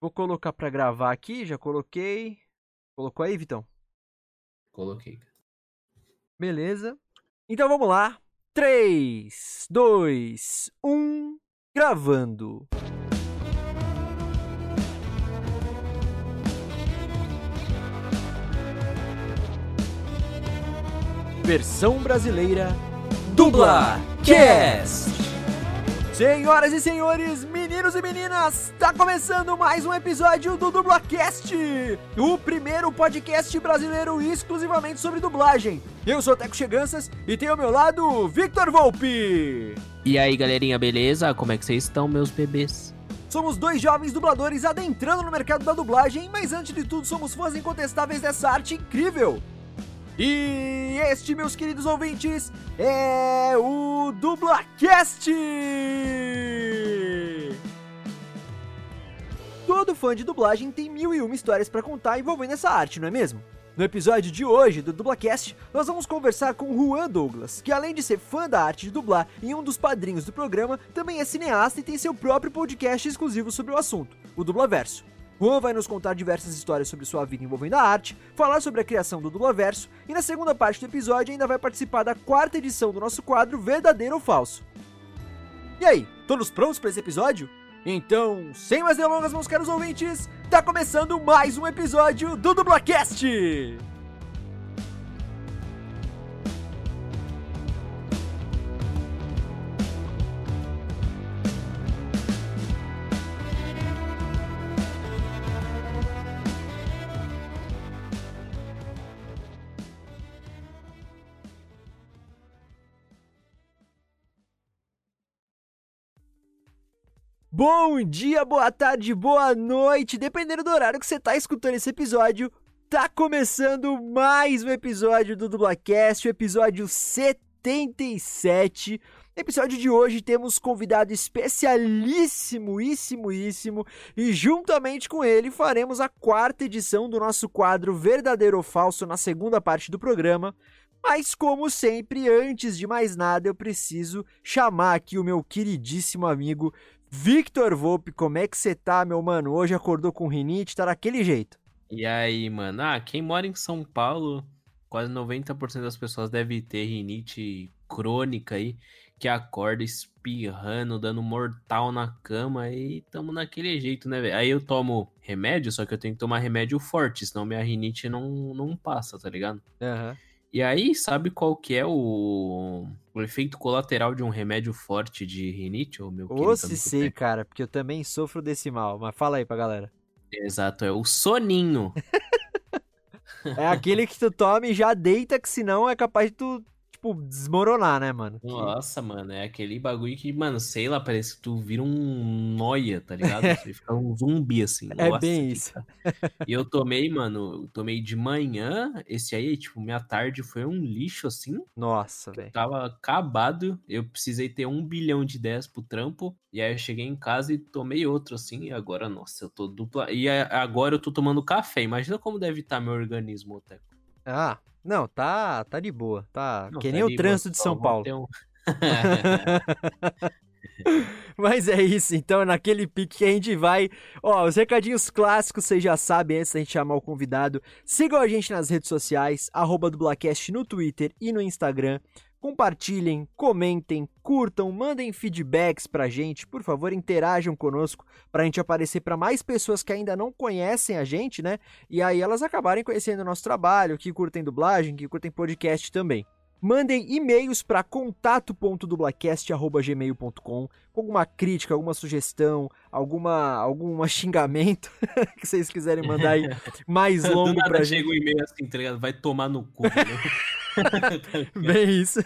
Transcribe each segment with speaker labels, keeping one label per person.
Speaker 1: Vou colocar pra gravar aqui, já coloquei. Colocou aí, Vitão?
Speaker 2: Coloquei.
Speaker 1: Beleza. Então vamos lá. 3, 2, 1, gravando. Versão brasileira Dubla Cast. Senhoras e senhores, meninos e meninas, está começando mais um episódio do DublaCast, o primeiro podcast brasileiro exclusivamente sobre dublagem. Eu sou Teco Cheganças e tenho ao meu lado Victor Volpe.
Speaker 2: E aí, galerinha, beleza? Como é que vocês estão, meus bebês?
Speaker 1: Somos dois jovens dubladores adentrando no mercado da dublagem, mas antes de tudo somos fãs incontestáveis dessa arte incrível. E este, meus queridos ouvintes, é o DublaCast! Todo fã de dublagem tem mil e uma histórias para contar envolvendo essa arte, não é mesmo? No episódio de hoje do DublaCast, nós vamos conversar com Juan Douglas, que além de ser fã da arte de dublar e um dos padrinhos do programa, também é cineasta e tem seu próprio podcast exclusivo sobre o assunto, o Dublaverso. Juan vai nos contar diversas histórias sobre sua vida envolvendo a arte, falar sobre a criação do Dublaverso e na segunda parte do episódio ainda vai participar da quarta edição do nosso quadro Verdadeiro ou Falso. E aí, todos prontos para esse episódio? Então, sem mais delongas, meus caros ouvintes, tá começando mais um episódio do Dublacast! Bom dia, boa tarde, boa noite, dependendo do horário que você tá escutando esse episódio, tá começando mais um episódio do Dublacast, o episódio 77. No episódio de hoje temos convidado especialíssimo, íssimo, íssimo, e juntamente com ele faremos a quarta edição do nosso quadro Verdadeiro ou Falso na segunda parte do programa. Mas, como sempre, antes de mais nada, eu preciso chamar aqui o meu queridíssimo amigo Victor Volpe, como é que você tá, meu mano? Hoje acordou com rinite, tá daquele jeito.
Speaker 2: E aí, mano? Ah, quem mora em São Paulo, quase 90% das pessoas deve ter rinite crônica aí, que acorda espirrando, dando mortal na cama e tamo naquele jeito, né, velho? Aí eu tomo remédio, só que eu tenho que tomar remédio forte, senão minha rinite não, não passa, tá ligado?
Speaker 1: Aham. Uhum.
Speaker 2: E aí, sabe qual que é o, o efeito colateral de um remédio forte de rinite? Ou meu
Speaker 1: Ô, se sei, cara, porque eu também sofro desse mal. Mas fala aí pra galera.
Speaker 2: Exato, é o soninho.
Speaker 1: é aquele que tu toma e já deita, que senão é capaz de tu tipo, desmoronar, né, mano?
Speaker 2: Nossa, mano, é aquele bagulho que, mano, sei lá, parece que tu vira um noia, tá ligado? Você fica um zumbi, assim.
Speaker 1: É Nossa, bem isso.
Speaker 2: E eu tomei, mano, eu tomei de manhã, esse aí, tipo, minha tarde foi um lixo, assim.
Speaker 1: Nossa, velho.
Speaker 2: Tava acabado, eu precisei ter um bilhão de ideias pro trampo, e aí eu cheguei em casa e tomei outro, assim, e agora, nossa, eu tô dupla... E agora eu tô tomando café, imagina como deve estar meu organismo, Oteco.
Speaker 1: Ah, não, tá, tá de boa. Tá Não, que tá nem o trânsito boa, de São Paulo. Um... Mas é isso, então, naquele pique que a gente vai. Ó, os recadinhos clássicos vocês já sabem antes da gente chamar o convidado. Sigam a gente nas redes sociais, arroba Dublacast no Twitter e no Instagram. Compartilhem, comentem, curtam, mandem feedbacks pra gente, por favor, interajam conosco pra gente aparecer para mais pessoas que ainda não conhecem a gente, né? E aí elas acabarem conhecendo o nosso trabalho, que curtem dublagem, que curtem podcast também. Mandem e-mails para contato.dublacast.gmail.com com alguma crítica, alguma sugestão, alguma, algum xingamento que vocês quiserem mandar aí mais longo
Speaker 2: nada
Speaker 1: pra
Speaker 2: chega
Speaker 1: gente.
Speaker 2: o e-mail assim, tá ligado? Vai tomar no cu. Né?
Speaker 1: Bem isso.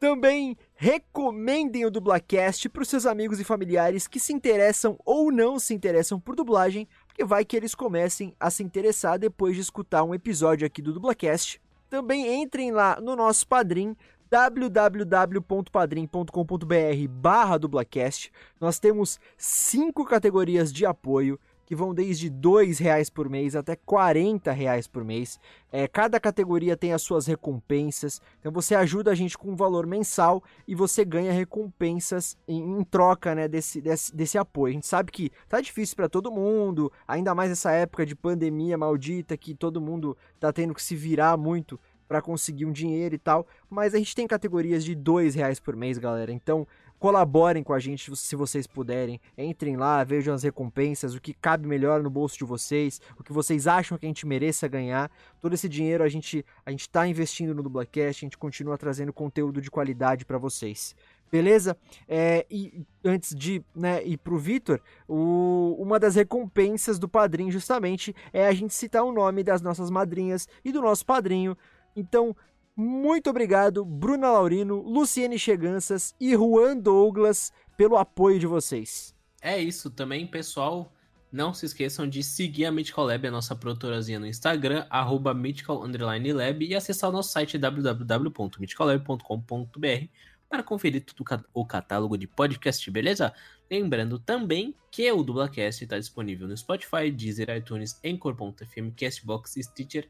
Speaker 1: Também recomendem o Dublacast para os seus amigos e familiares que se interessam ou não se interessam por dublagem, porque vai que eles comecem a se interessar depois de escutar um episódio aqui do Dublacast. Também entrem lá no nosso Padrim, www.padrim.com.br barra dublacast. Nós temos cinco categorias de apoio que vão desde R$ reais por mês até R$ reais por mês. É, cada categoria tem as suas recompensas, então você ajuda a gente com um valor mensal e você ganha recompensas em, em troca né, desse, desse, desse apoio. A gente sabe que tá difícil para todo mundo, ainda mais essa época de pandemia maldita que todo mundo tá tendo que se virar muito para conseguir um dinheiro e tal, mas a gente tem categorias de dois reais por mês, galera. Então colaborem com a gente se vocês puderem. Entrem lá, vejam as recompensas, o que cabe melhor no bolso de vocês, o que vocês acham que a gente mereça ganhar. Todo esse dinheiro a gente a gente está investindo no Dublacast, a gente continua trazendo conteúdo de qualidade para vocês. Beleza? É, e antes de né, ir pro Vitor, uma das recompensas do padrinho justamente é a gente citar o nome das nossas madrinhas e do nosso padrinho então, muito obrigado, Bruna Laurino, Luciene Cheganças e Juan Douglas, pelo apoio de vocês.
Speaker 2: É isso também, pessoal. Não se esqueçam de seguir a Mythical Lab, a nossa produtorazinha no Instagram, arroba Lab, e acessar o nosso site www.mythicallab.com.br para conferir todo o catálogo de podcast, beleza? Lembrando também que o Dublacast está disponível no Spotify, Deezer, iTunes, Anchor.fm, Castbox, Stitcher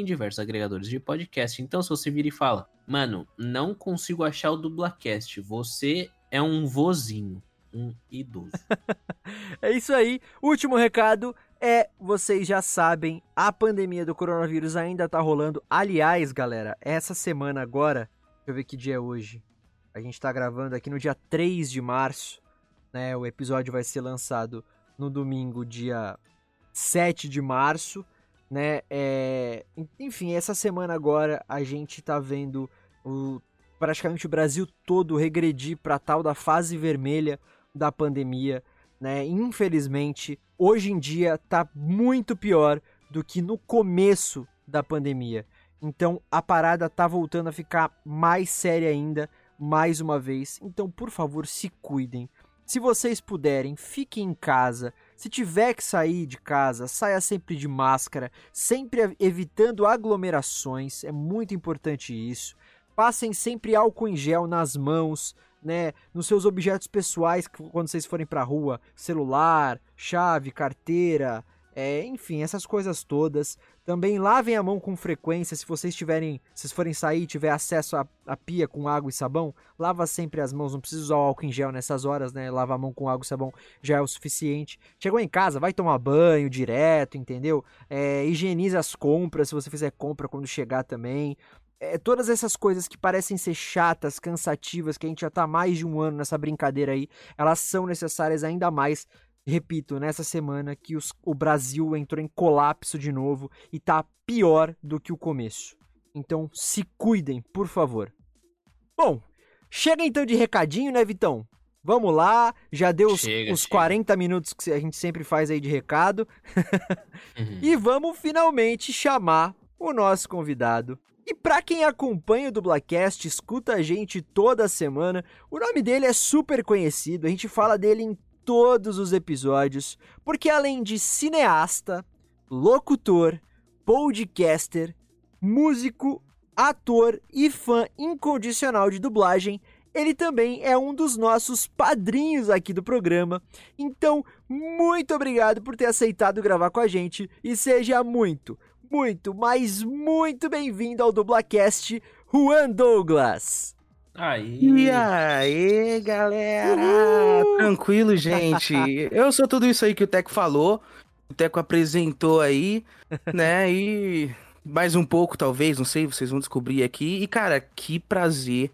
Speaker 2: em diversos agregadores de podcast. Então, se você vira e fala, mano, não consigo achar o Dublacast, você é um vozinho, um idoso.
Speaker 1: é isso aí. Último recado é, vocês já sabem, a pandemia do coronavírus ainda tá rolando. Aliás, galera, essa semana agora, deixa eu ver que dia é hoje. A gente tá gravando aqui no dia 3 de março, né? O episódio vai ser lançado no domingo, dia 7 de março né? É... Enfim, essa semana agora a gente tá vendo o praticamente o Brasil todo regredir para tal da fase vermelha da pandemia, né? Infelizmente, hoje em dia tá muito pior do que no começo da pandemia. Então a parada tá voltando a ficar mais séria ainda, mais uma vez. Então, por favor, se cuidem. Se vocês puderem, fiquem em casa. Se tiver que sair de casa, saia sempre de máscara, sempre evitando aglomerações, é muito importante isso. Passem sempre álcool em gel nas mãos, né, nos seus objetos pessoais quando vocês forem para a rua, celular, chave, carteira, é, enfim, essas coisas todas. Também lavem a mão com frequência. Se vocês tiverem, se forem sair e tiver acesso à, pia com água e sabão, lava sempre as mãos. Não precisa usar o álcool em gel nessas horas, né? Lava a mão com água e sabão já é o suficiente. Chegou em casa, vai tomar banho direto, entendeu? É, higienize as compras, se você fizer compra quando chegar também. É, todas essas coisas que parecem ser chatas, cansativas, que a gente já tá mais de um ano nessa brincadeira aí, elas são necessárias ainda mais repito, nessa semana que os, o Brasil entrou em colapso de novo e tá pior do que o começo. Então se cuidem, por favor. Bom, chega então de recadinho, né, Vitão? Vamos lá, já deu os, chega, os chega. 40 minutos que a gente sempre faz aí de recado. uhum. E vamos finalmente chamar o nosso convidado. E para quem acompanha o Dublacast, escuta a gente toda semana, o nome dele é super conhecido, a gente fala dele em todos os episódios, porque além de cineasta, locutor, podcaster, músico, ator e fã incondicional de dublagem, ele também é um dos nossos padrinhos aqui do programa. Então, muito obrigado por ter aceitado gravar com a gente e seja muito, muito, mas muito bem-vindo ao Dublacast, Juan Douglas.
Speaker 3: Aí. E aí, galera? Uhul. Tranquilo, gente. Eu sou tudo isso aí que o Teco falou. O Teco apresentou aí, né? E mais um pouco, talvez, não sei, vocês vão descobrir aqui. E, cara, que prazer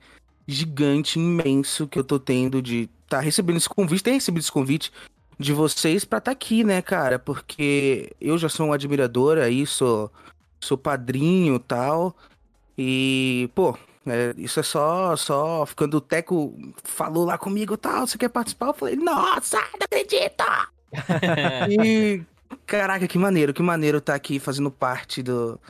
Speaker 3: gigante, imenso que eu tô tendo de estar tá recebendo esse convite, ter recebido esse convite de vocês pra estar tá aqui, né, cara? Porque eu já sou um admirador aí, sou, sou padrinho e tal. E, pô, é, isso é só, só quando o Teco falou lá comigo tal, você quer participar? Eu falei, nossa, não acredito! e, caraca, que maneiro, que maneiro estar tá aqui fazendo parte do,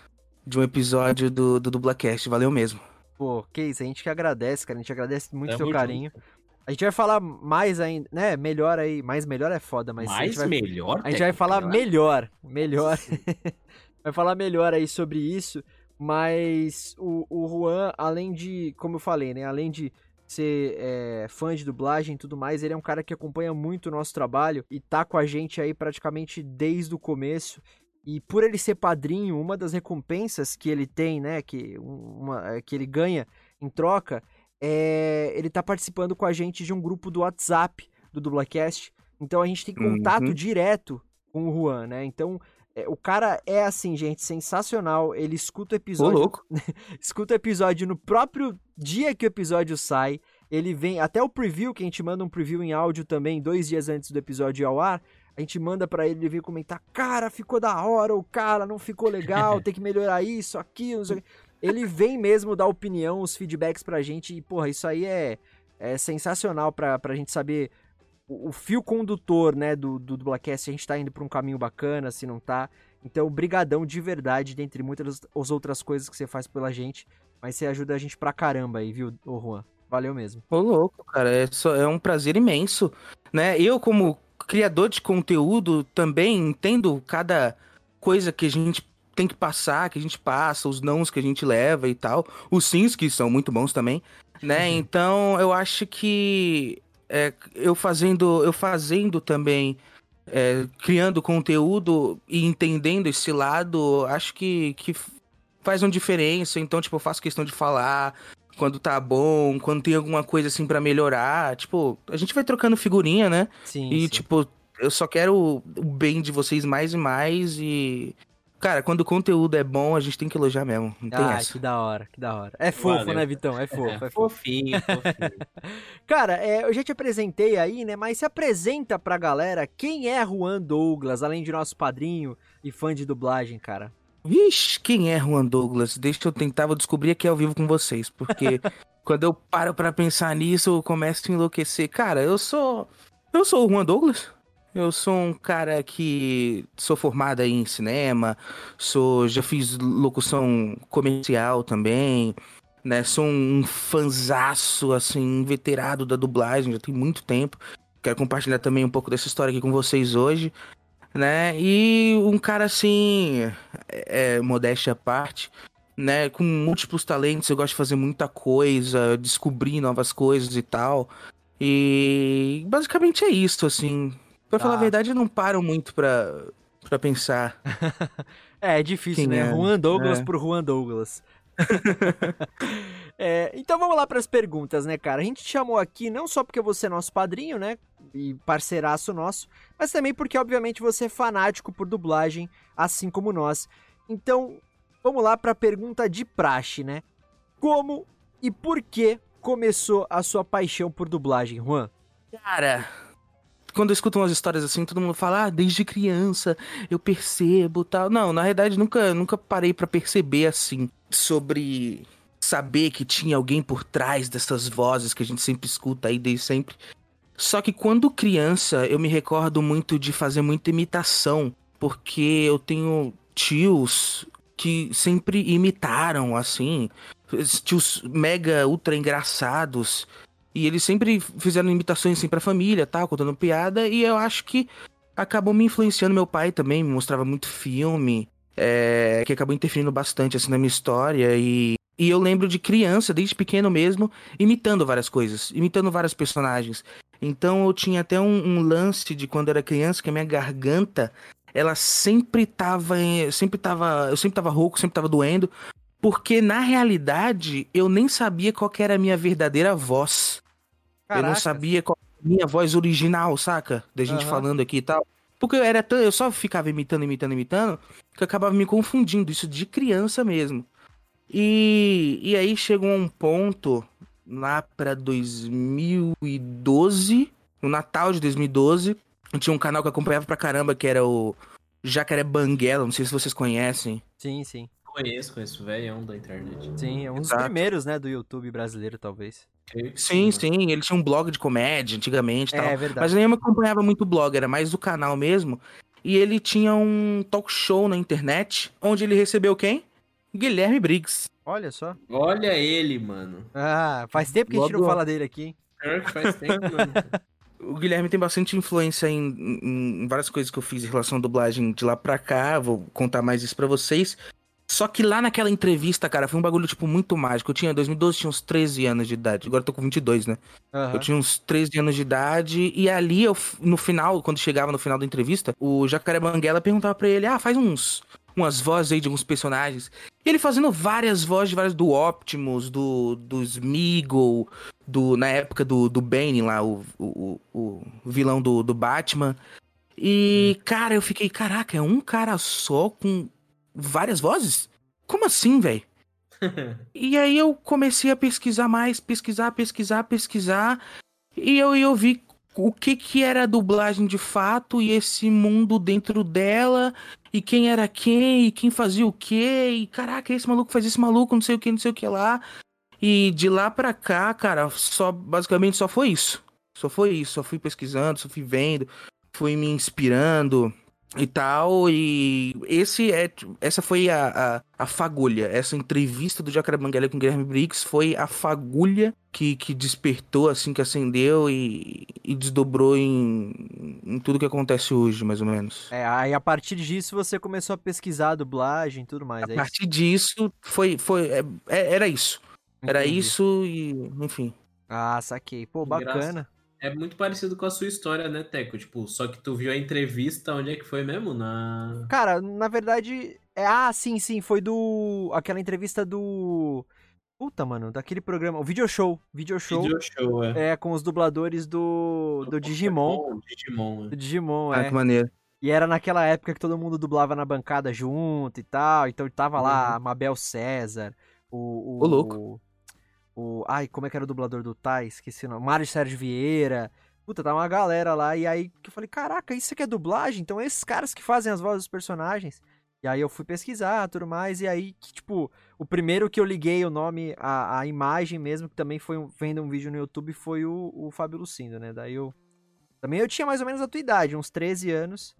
Speaker 3: de um episódio do, do Dublacast, valeu mesmo.
Speaker 1: Pô, que isso, a gente que agradece, cara, a gente agradece muito o seu carinho. Junto. A gente vai falar mais ainda, né? Melhor aí, mais melhor é foda, mas
Speaker 2: mais
Speaker 1: vai,
Speaker 2: melhor.
Speaker 1: A gente vai falar melhor, melhor. vai falar melhor aí sobre isso. Mas o, o Juan, além de, como eu falei, né? Além de ser é, fã de dublagem e tudo mais. Ele é um cara que acompanha muito o nosso trabalho e tá com a gente aí praticamente desde o começo. E por ele ser padrinho, uma das recompensas que ele tem, né, que, uma, é, que ele ganha em troca, é ele tá participando com a gente de um grupo do WhatsApp do Dublacast. Então a gente tem contato uhum. direto com o Juan, né? Então o cara é assim, gente, sensacional. Ele escuta o episódio. Ô, louco. escuta o episódio no próprio dia que o episódio sai. Ele vem. Até o preview, que a gente manda um preview em áudio também, dois dias antes do episódio ir ao ar. A gente manda para ele, ele vem comentar: Cara, ficou da hora, o cara não ficou legal, tem que melhorar isso, aquilo, Ele vem mesmo dar opinião, os feedbacks pra gente. E, porra, isso aí é, é sensacional pra, pra gente saber o, fio condutor, né, do, do Dublacast, se a gente tá indo pra um caminho bacana, se não tá. Então, brigadão de verdade, dentre muitas as outras coisas que você faz pela gente. Mas você ajuda a gente pra caramba aí, viu, ô Juan? Valeu mesmo.
Speaker 3: Ô, louco, cara, é, só, é um prazer imenso, né? Eu, como criador de conteúdo, também entendo cada coisa que a gente tem que passar, que a gente passa, os nãos que a gente leva e tal. Os sims, que são muito bons também, né? Uhum. Então, eu acho que é, eu fazendo, eu fazendo também, é, criando conteúdo e entendendo esse lado, acho que, que faz uma diferença. Então, tipo, eu faço questão de falar quando tá bom, quando tem alguma coisa assim para melhorar. Tipo, a gente vai trocando figurinha, né? Sim. E, sim. tipo, eu só quero o bem de vocês mais e mais e Cara, quando o conteúdo é bom, a gente tem que elogiar mesmo. Não tem ah, essa.
Speaker 1: que da hora, que da hora. É fofo, Valeu. né, Vitão? É fofo. É,
Speaker 2: é fofinho, fofinho.
Speaker 1: Cara, é, eu já te apresentei aí, né? Mas se apresenta pra galera quem é Juan Douglas, além de nosso padrinho e fã de dublagem, cara.
Speaker 3: Vixe, quem é Juan Douglas? Deixa eu tentar, vou descobrir aqui ao vivo com vocês, porque quando eu paro para pensar nisso, eu começo a enlouquecer. Cara, eu sou. Eu sou o Juan Douglas. Eu sou um cara que sou formado em cinema, sou já fiz locução comercial também, né? Sou um fanzaço, assim, veterado da dublagem, já tem muito tempo. Quero compartilhar também um pouco dessa história aqui com vocês hoje, né? E um cara assim, é, é modéstia à parte, né? Com múltiplos talentos, eu gosto de fazer muita coisa, descobrir novas coisas e tal. E basicamente é isso, assim. Pra tá. falar a tá. verdade, eu não paro muito pra, pra pensar.
Speaker 1: é, é difícil, né? É. Juan Douglas é. por Juan Douglas. é, então vamos lá para as perguntas, né, cara? A gente te chamou aqui não só porque você é nosso padrinho, né? E parceiraço nosso, mas também porque, obviamente, você é fanático por dublagem, assim como nós. Então, vamos lá para a pergunta de praxe, né? Como e por que começou a sua paixão por dublagem, Juan?
Speaker 3: Cara, quando eu escuto umas histórias assim, todo mundo fala, ah, desde criança eu percebo tal. Não, na verdade, nunca, nunca parei para perceber assim sobre saber que tinha alguém por trás dessas vozes que a gente sempre escuta aí desde sempre. Só que quando criança, eu me recordo muito de fazer muita imitação, porque eu tenho tios que sempre imitaram assim, tios mega ultra engraçados e eles sempre fizeram imitações assim pra família, tal, contando piada, e eu acho que acabou me influenciando. Meu pai também me mostrava muito filme, é, que acabou interferindo bastante assim na minha história. E, e eu lembro de criança, desde pequeno mesmo, imitando várias coisas, imitando vários personagens. Então eu tinha até um, um lance de quando era criança, que a minha garganta ela sempre tava. Sempre tava. Eu sempre tava rouco, sempre tava doendo. Porque na realidade eu nem sabia qual era a minha verdadeira voz. Caraca. Eu não sabia qual era a minha voz original, saca? Da gente uhum. falando aqui e tal. Porque eu era tão, eu só ficava imitando, imitando, imitando, que eu acabava me confundindo, isso de criança mesmo. E, e aí chegou um ponto lá para 2012, no Natal de 2012, eu tinha um canal que eu acompanhava pra caramba, que era o Jacaré Banguela, não sei se vocês conhecem.
Speaker 1: Sim, sim.
Speaker 2: Conheço, conheço, velhão da internet.
Speaker 1: Sim, é um dos primeiros, né, do YouTube brasileiro, talvez.
Speaker 3: Sim, sim, ele tinha um blog de comédia antigamente e é, tal. É verdade. Mas eu nem acompanhava muito o blog, era mais do canal mesmo. E ele tinha um talk show na internet, onde ele recebeu quem? Guilherme Briggs.
Speaker 1: Olha só.
Speaker 2: Olha ele, mano.
Speaker 1: Ah, faz tempo que a gente não fala dele aqui.
Speaker 2: É, faz tempo, mano.
Speaker 3: O Guilherme tem bastante influência em, em, várias coisas que eu fiz em relação à dublagem de lá pra cá. Vou contar mais isso pra vocês. Só que lá naquela entrevista, cara, foi um bagulho, tipo, muito mágico. Eu tinha, em 2012, tinha uns 13 anos de idade. Agora eu tô com 22, né?
Speaker 1: Aham.
Speaker 3: Eu tinha uns 13 anos de idade. E ali, eu, no final, quando chegava no final da entrevista, o Jacaré Banguela perguntava pra ele: Ah, faz uns. Umas vozes aí de alguns personagens. E ele fazendo várias vozes de vários do Optimus, do, do Smeagol, do, na época do, do Bane lá, o, o, o vilão do, do Batman. E, cara, eu fiquei, caraca, é um cara só com várias vozes? Como assim, velho? E aí eu comecei a pesquisar mais, pesquisar, pesquisar, pesquisar. E eu, eu vi o que que era a dublagem de fato e esse mundo dentro dela. E quem era quem, e quem fazia o quê. E caraca, esse maluco faz esse maluco, não sei o que, não sei o que lá. E de lá pra cá, cara, só basicamente só foi isso. Só foi isso. Só fui pesquisando, só fui vendo, fui me inspirando e tal. E esse é, essa foi a, a, a fagulha. Essa entrevista do Jacaré Banguela com o Guilherme Briggs foi a fagulha que, que despertou, assim, que acendeu e, e desdobrou em, em tudo que acontece hoje, mais ou menos.
Speaker 1: É, aí a partir disso você começou a pesquisar a dublagem e tudo mais.
Speaker 3: A
Speaker 1: é
Speaker 3: partir disso, foi, foi, é- é- era isso. Era
Speaker 1: Entendi.
Speaker 3: isso e, enfim.
Speaker 1: Ah, saquei. Pô,
Speaker 2: Graças.
Speaker 1: bacana.
Speaker 2: É muito parecido com a sua história, né, Teco? Tipo, só que tu viu a entrevista, onde é que foi mesmo? Na.
Speaker 1: Cara, na verdade. É... Ah, sim, sim. Foi do. Aquela entrevista do. Puta, mano, daquele programa. O Video Show. Video Show.
Speaker 2: Video show, é.
Speaker 1: É, com os dubladores do. Do Digimon.
Speaker 2: Digimon,
Speaker 1: Do
Speaker 2: é.
Speaker 1: Digimon,
Speaker 3: Ah,
Speaker 1: é.
Speaker 3: que maneiro.
Speaker 1: E era naquela época que todo mundo dublava na bancada junto e tal. Então tava lá
Speaker 3: Uhum.
Speaker 1: a Mabel César, o. O,
Speaker 3: Ô, louco.
Speaker 1: O, ai, como é que era o dublador do Tai? Esqueci o nome. Mário Sérgio Vieira. Puta, tava uma galera lá. E aí que eu falei: caraca, isso aqui é dublagem? Então é esses caras que fazem as vozes dos personagens. E aí eu fui pesquisar tudo mais. E aí, que, tipo, o primeiro que eu liguei o nome, a, a imagem mesmo, que também foi um- vendo um vídeo no YouTube, foi o, o Fábio Lucindo, né? Daí eu. Também eu tinha mais ou menos a tua idade, uns 13 anos.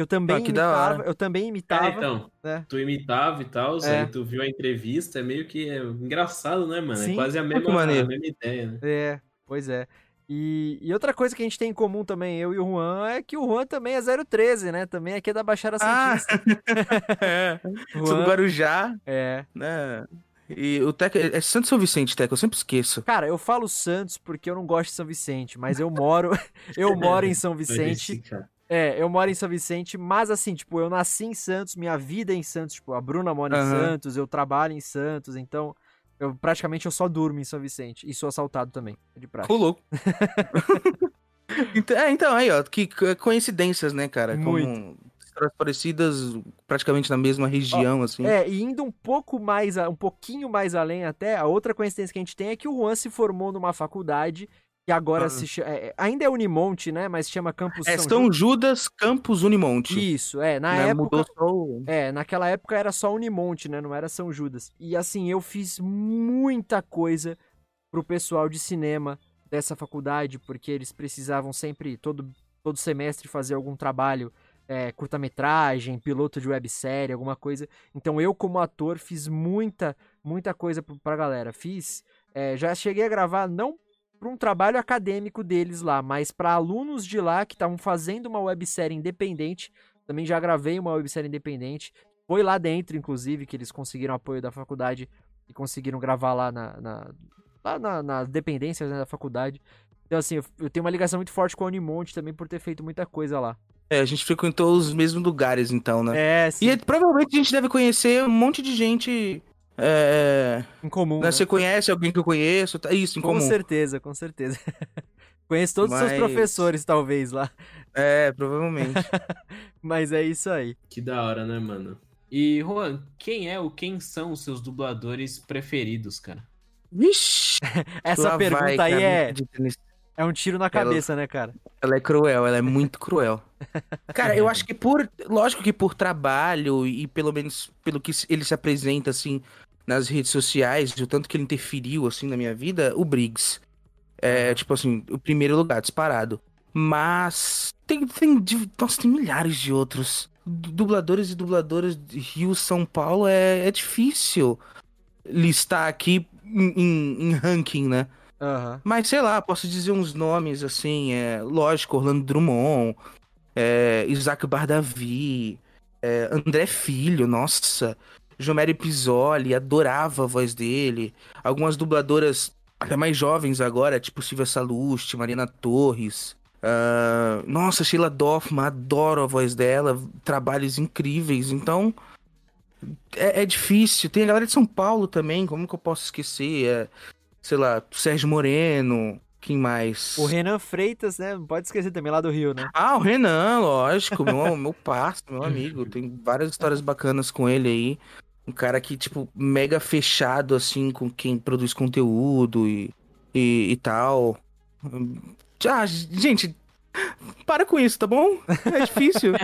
Speaker 1: Eu também
Speaker 3: Ah,
Speaker 1: imitava, eu também
Speaker 2: É,
Speaker 1: imitava.
Speaker 2: então,
Speaker 1: né?
Speaker 2: tu imitava e tal,
Speaker 1: É.
Speaker 2: aí tu viu a entrevista, é meio que é engraçado, né, mano?
Speaker 1: Sim.
Speaker 2: É quase a
Speaker 3: que
Speaker 2: mesma, a mesma ideia, né?
Speaker 1: É, pois é. E, e outra coisa que a gente tem em comum também, eu e o Juan, é que o Juan também é 013, né? Também aqui é da Baixada
Speaker 3: Ah,
Speaker 1: Santista.
Speaker 3: é.
Speaker 1: O
Speaker 3: Sou do
Speaker 1: Juan,
Speaker 3: Guarujá,
Speaker 1: é.
Speaker 3: né? E o Teco. É Santo São Vicente, Teco, eu sempre esqueço.
Speaker 1: Cara, eu falo Santos porque eu não gosto de São Vicente, mas eu moro, eu moro em São Vicente. É, eu moro em São Vicente, mas assim, tipo, eu nasci em Santos, minha vida é em Santos, tipo, a Bruna mora em
Speaker 3: Aham.
Speaker 1: Santos, eu trabalho em Santos, então eu praticamente eu só durmo em São Vicente e sou assaltado também, é de.
Speaker 3: Ô, louco. então, é, então, aí, ó, que co- coincidências, né, cara? Como histórias parecidas, praticamente na mesma região, assim.
Speaker 1: É, e indo um pouco mais, um pouquinho mais além até, a outra coincidência que a gente tem é que o Juan se formou numa faculdade que agora
Speaker 3: Ah.
Speaker 1: se chama, ainda é Unimonte, né, mas chama Campus
Speaker 3: É,
Speaker 1: São
Speaker 3: São Judas Campos Unimonte.
Speaker 1: Isso, é, na
Speaker 3: né?
Speaker 1: época
Speaker 3: só.
Speaker 1: É, naquela época era só Unimonte, né? Não era São Judas. E assim, eu fiz muita coisa pro pessoal de cinema dessa faculdade, porque eles precisavam sempre, todo, todo semestre, fazer algum trabalho, é, curta-metragem, piloto de websérie, alguma coisa. Então eu, como ator, fiz muita, muita coisa pra galera. Fiz. é, já cheguei a gravar, não para um trabalho acadêmico deles lá, mas para alunos de lá que estavam fazendo uma websérie independente. Também já gravei uma websérie independente. Foi lá dentro, inclusive, que eles conseguiram apoio da faculdade e conseguiram gravar lá na, na, lá na, nas dependências né, da faculdade. Então, assim, eu, eu tenho uma ligação muito forte com a Unimonte também por ter feito muita coisa lá.
Speaker 3: É, a gente frequentou os mesmos lugares, então, né?
Speaker 1: É, sim.
Speaker 3: E provavelmente a gente deve conhecer um monte de gente. É...
Speaker 1: em comum.
Speaker 3: né?
Speaker 1: né?
Speaker 3: Você conhece alguém que eu conheço? tá- Isso, em
Speaker 1: Com
Speaker 3: comum.
Speaker 1: certeza, com certeza. Conheço todos os seus
Speaker 3: Mas-
Speaker 1: professores, talvez, lá.
Speaker 3: É, provavelmente.
Speaker 1: Mas é isso aí.
Speaker 2: Que da hora, né, mano? E, Juan, quem é ou quem são os seus dubladores preferidos, cara?
Speaker 3: Vixe!
Speaker 1: Essa
Speaker 3: lá
Speaker 1: pergunta
Speaker 3: vai,
Speaker 1: aí
Speaker 3: cara,
Speaker 1: é, é um tiro na cabeça, né, cara?
Speaker 3: Ela é cruel, ela é muito cruel. Cara, eu acho que por. Lógico que por trabalho e pelo menos pelo que ele se apresenta, assim, nas redes sociais, o tanto que ele interferiu, assim, na minha vida, o Briggs. É, tipo assim, o primeiro lugar, disparado. Mas. Tem, tem, nossa, tem milhares de outros. Du- Dubladores e dubladoras de Rio, São Paulo é, é difícil listar aqui em- em- em ranking, né?
Speaker 1: Aham.
Speaker 3: Mas sei lá, posso dizer uns nomes assim, é, lógico, Orlando Drummond, é, Isaac Bardavi, é, André Filho, nossa, Jomero Pisoli, adorava a voz dele. Algumas dubladoras até mais jovens agora, tipo Silvia Salusti, Mariana Torres. Uh, nossa, Sheila Doffman, adoro a voz dela, trabalhos incríveis. Então, é, é, difícil. Tem a galera de São Paulo também, como que eu posso esquecer? É, sei lá, Sérgio Moreno, quem mais?
Speaker 1: O Renan Freitas, né? Não pode esquecer também, lá do Rio, né?
Speaker 3: Ah, o Renan, lógico, meu, meu parceiro, meu amigo. Tem várias histórias bacanas com ele aí. Um cara que, tipo, mega fechado, assim, com quem produz conteúdo e, e, e tal. Ah, gente, para com isso, tá bom? É difícil.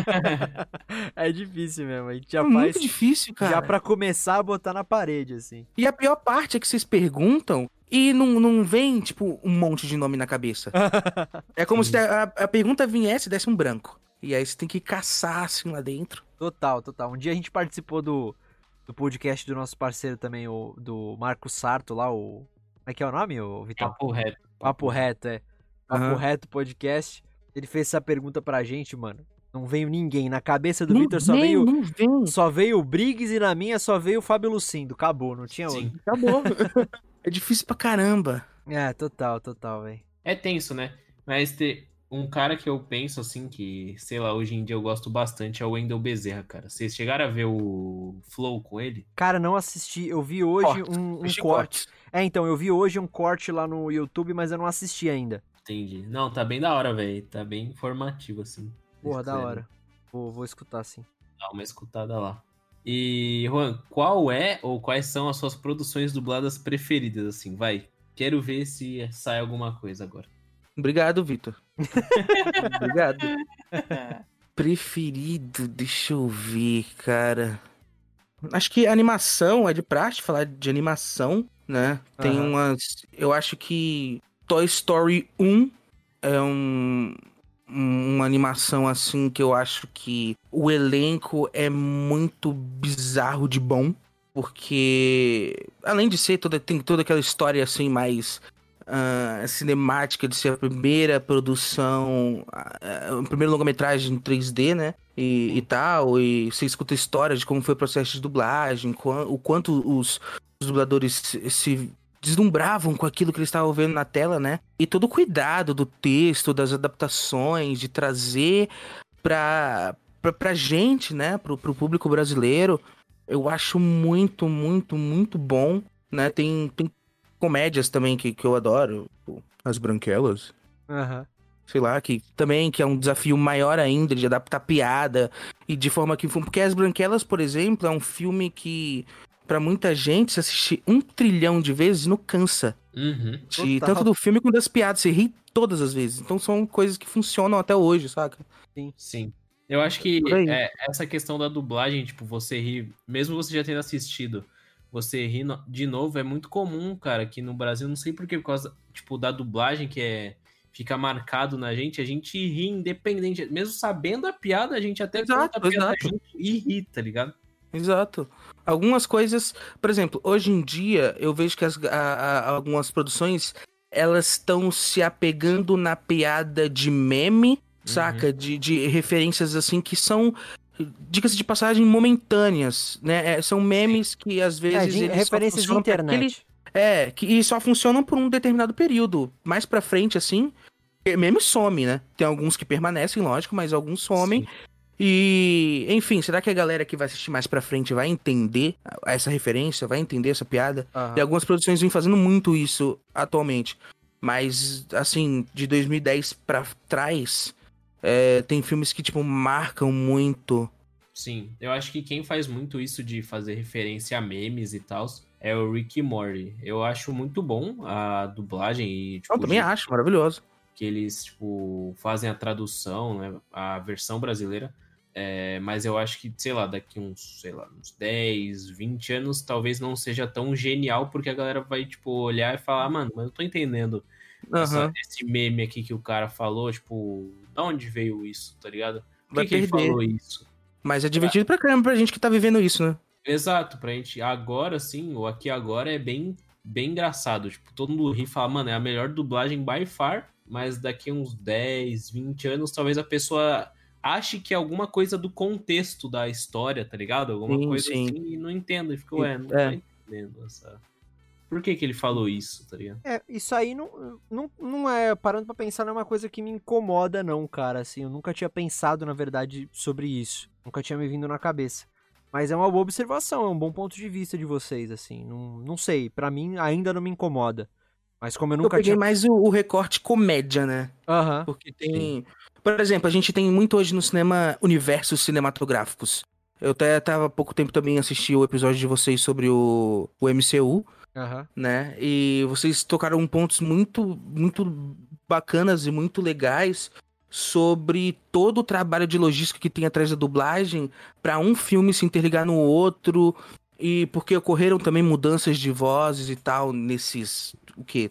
Speaker 1: é difícil mesmo. A gente já
Speaker 3: é
Speaker 1: faz.
Speaker 3: Muito difícil, cara.
Speaker 1: Já pra começar a botar na parede, assim.
Speaker 3: E a pior parte é que vocês perguntam e não, não vem, tipo, um monte de nome na cabeça. é como Sim. se a, a pergunta viesse e desse um branco. E aí você tem que caçar, assim, lá dentro.
Speaker 1: Total, total. Um dia a gente participou do, do podcast do nosso parceiro também, o, do Marco Sarto lá, o. Como é que é o nome, o Vitor?
Speaker 2: Papo Reto.
Speaker 1: Papo Reto, é. Papo uhum. Reto Podcast. Ele fez essa pergunta pra gente, mano. Não veio ninguém. Na cabeça do Vitor só veio. Só veio o Briggs e na minha só veio o Fábio Lucindo. Acabou, não tinha
Speaker 3: Sim, outro. Acabou. é difícil pra caramba.
Speaker 1: É, total, total, velho.
Speaker 2: É tenso, né? Mas ter um cara que eu penso assim, que, sei lá, hoje em dia eu gosto bastante é o Wendel Bezerra, cara. Vocês chegaram a ver o Flow com ele?
Speaker 1: Cara, não assisti. Eu vi hoje corte. um, um corte. É, então, eu vi hoje um corte lá no YouTube, mas eu não assisti ainda.
Speaker 2: Entendi. Não, tá bem da hora, velho. Tá bem informativo, assim.
Speaker 1: Porra, da hora. Vou, vou escutar, sim.
Speaker 2: Dá uma escutada lá. E, Juan, qual é ou quais são as suas produções dubladas preferidas, assim? Vai, quero ver se sai alguma coisa agora.
Speaker 3: Obrigado, Vitor. Obrigado. Preferido, deixa eu ver, cara. Acho que animação é de praxe falar de animação, né? Tem uhum. umas. Eu acho que Toy Story 1 é um, uma animação assim que eu acho que o elenco é muito bizarro de bom. Porque, além de ser toda, tem toda aquela história assim mais uh, cinemática de ser a primeira produção, uh, a primeira longa-metragem em 3D, né? E, e, tal, e você escuta a história de como foi o processo de dublagem, o quanto os, os dubladores se deslumbravam com aquilo que eles estavam vendo na tela, né? E todo o cuidado do texto, das adaptações, de trazer pra, pra, pra gente, né? Pro, pro público brasileiro, eu acho muito, muito, muito bom, né? Tem, tem comédias também que, que eu adoro, tipo, As Branquelas.
Speaker 1: Aham. Uhum
Speaker 3: sei lá, que também que é um desafio maior ainda de adaptar piada e de forma que porque as Branquelas, por exemplo, é um filme que para muita gente, se assistir um trilhão de vezes, não cansa.
Speaker 2: Uhum.
Speaker 3: De, tanto do filme quanto das piadas. Você ri todas as vezes. Então são coisas que funcionam até hoje, saca?
Speaker 2: Sim. Sim. Eu acho que é, essa questão da dublagem, tipo, você rir, mesmo você já tendo assistido, você rir de novo é muito comum, cara, que no Brasil, não sei porquê, por causa, tipo, da dublagem que é fica marcado na gente, a gente ri independente, mesmo sabendo a piada, a gente até
Speaker 3: exato, conta a piada
Speaker 2: e ri, tá ligado?
Speaker 3: Exato. Algumas coisas, por exemplo, hoje em dia eu vejo que as, a, a, algumas produções elas estão se apegando na piada de meme, uhum. saca? De, de referências assim que são dicas de passagem momentâneas, né? É, são memes que às vezes
Speaker 1: é, de, referências de internet. Aquele,
Speaker 3: é, que só funcionam por um determinado período. Mais para frente assim, meme some, né? Tem alguns que permanecem, lógico, mas alguns somem. Sim. E, enfim, será que a galera que vai assistir mais pra frente vai entender essa referência, vai entender essa piada? Uhum. E algumas produções vêm fazendo muito isso atualmente. Mas, assim, de 2010 pra trás, é, tem filmes que, tipo, marcam muito.
Speaker 2: Sim, eu acho que quem faz muito isso de fazer referência a memes e tal é o Rick Morty. Eu acho muito bom a dublagem e, tipo,
Speaker 3: Eu também acho, maravilhoso.
Speaker 2: Que eles, tipo, fazem a tradução, né, a versão brasileira é, mas eu acho que, sei lá, daqui uns, sei lá, uns 10, 20 anos, talvez não seja tão genial, porque a galera vai, tipo, olhar e falar, ah, mano, mas eu tô entendendo uhum. essa, esse meme aqui que o cara falou, tipo, da onde veio isso, tá ligado? Por que, que ele falou isso?
Speaker 3: Mas é divertido pra caramba pra gente que tá vivendo isso, né?
Speaker 2: Exato, pra gente agora, sim, o aqui agora é bem, bem engraçado. Tipo, todo mundo ri e fala, mano, é a melhor dublagem by far, mas daqui uns 10, 20 anos, talvez a pessoa ache que é alguma coisa do contexto da história, tá ligado? Alguma
Speaker 3: Sim,
Speaker 2: coisa
Speaker 3: sim.
Speaker 2: assim e não entendo. E fica, ué, não
Speaker 3: É.
Speaker 2: tô entendendo essa. Por que, que ele falou isso, tá ligado?
Speaker 1: É, isso aí não, não, não é, parando pra pensar, não é uma coisa que me incomoda, não, cara. Assim, eu nunca tinha pensado, na verdade, sobre isso. Nunca tinha me vindo na cabeça. Mas é uma boa observação, é um bom ponto de vista de vocês, assim. Não, não sei, pra mim ainda não me incomoda. Mas como eu
Speaker 3: Eu
Speaker 1: nunca
Speaker 3: peguei
Speaker 1: tinha.
Speaker 3: mais o, o recorte comédia, né?
Speaker 1: Aham.
Speaker 3: Porque tem. Por exemplo, a gente tem muito hoje no cinema universos cinematográficos. Eu até tava há pouco tempo também assisti o episódio de vocês sobre o, o MCU,
Speaker 1: Aham.
Speaker 3: né? E vocês tocaram pontos muito, muito bacanas e muito legais sobre todo o trabalho de logística que tem atrás da dublagem para um filme se interligar no outro e porque ocorreram também mudanças de vozes e tal nesses o quê?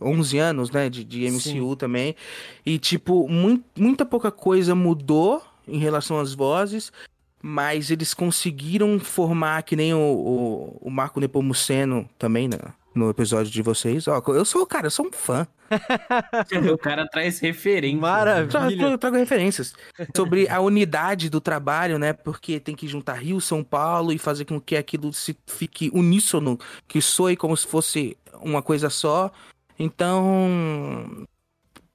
Speaker 3: 11 anos, né, de, de MCU
Speaker 1: Sim.
Speaker 3: também. E tipo, mui- muita pouca coisa mudou em relação às vozes, mas eles conseguiram formar que nem o, o, o Marco Nepomuceno também, né? No episódio de vocês. Ó, eu sou, cara, eu sou um fã.
Speaker 2: o cara traz referência.
Speaker 1: Maravilha.
Speaker 3: Tra-
Speaker 1: Filha.
Speaker 3: tra- trago referências sobre a unidade do trabalho, né? Porque tem que juntar Rio, São Paulo e fazer com que aquilo se fique uníssono, que soe como se fosse uma coisa só. Então,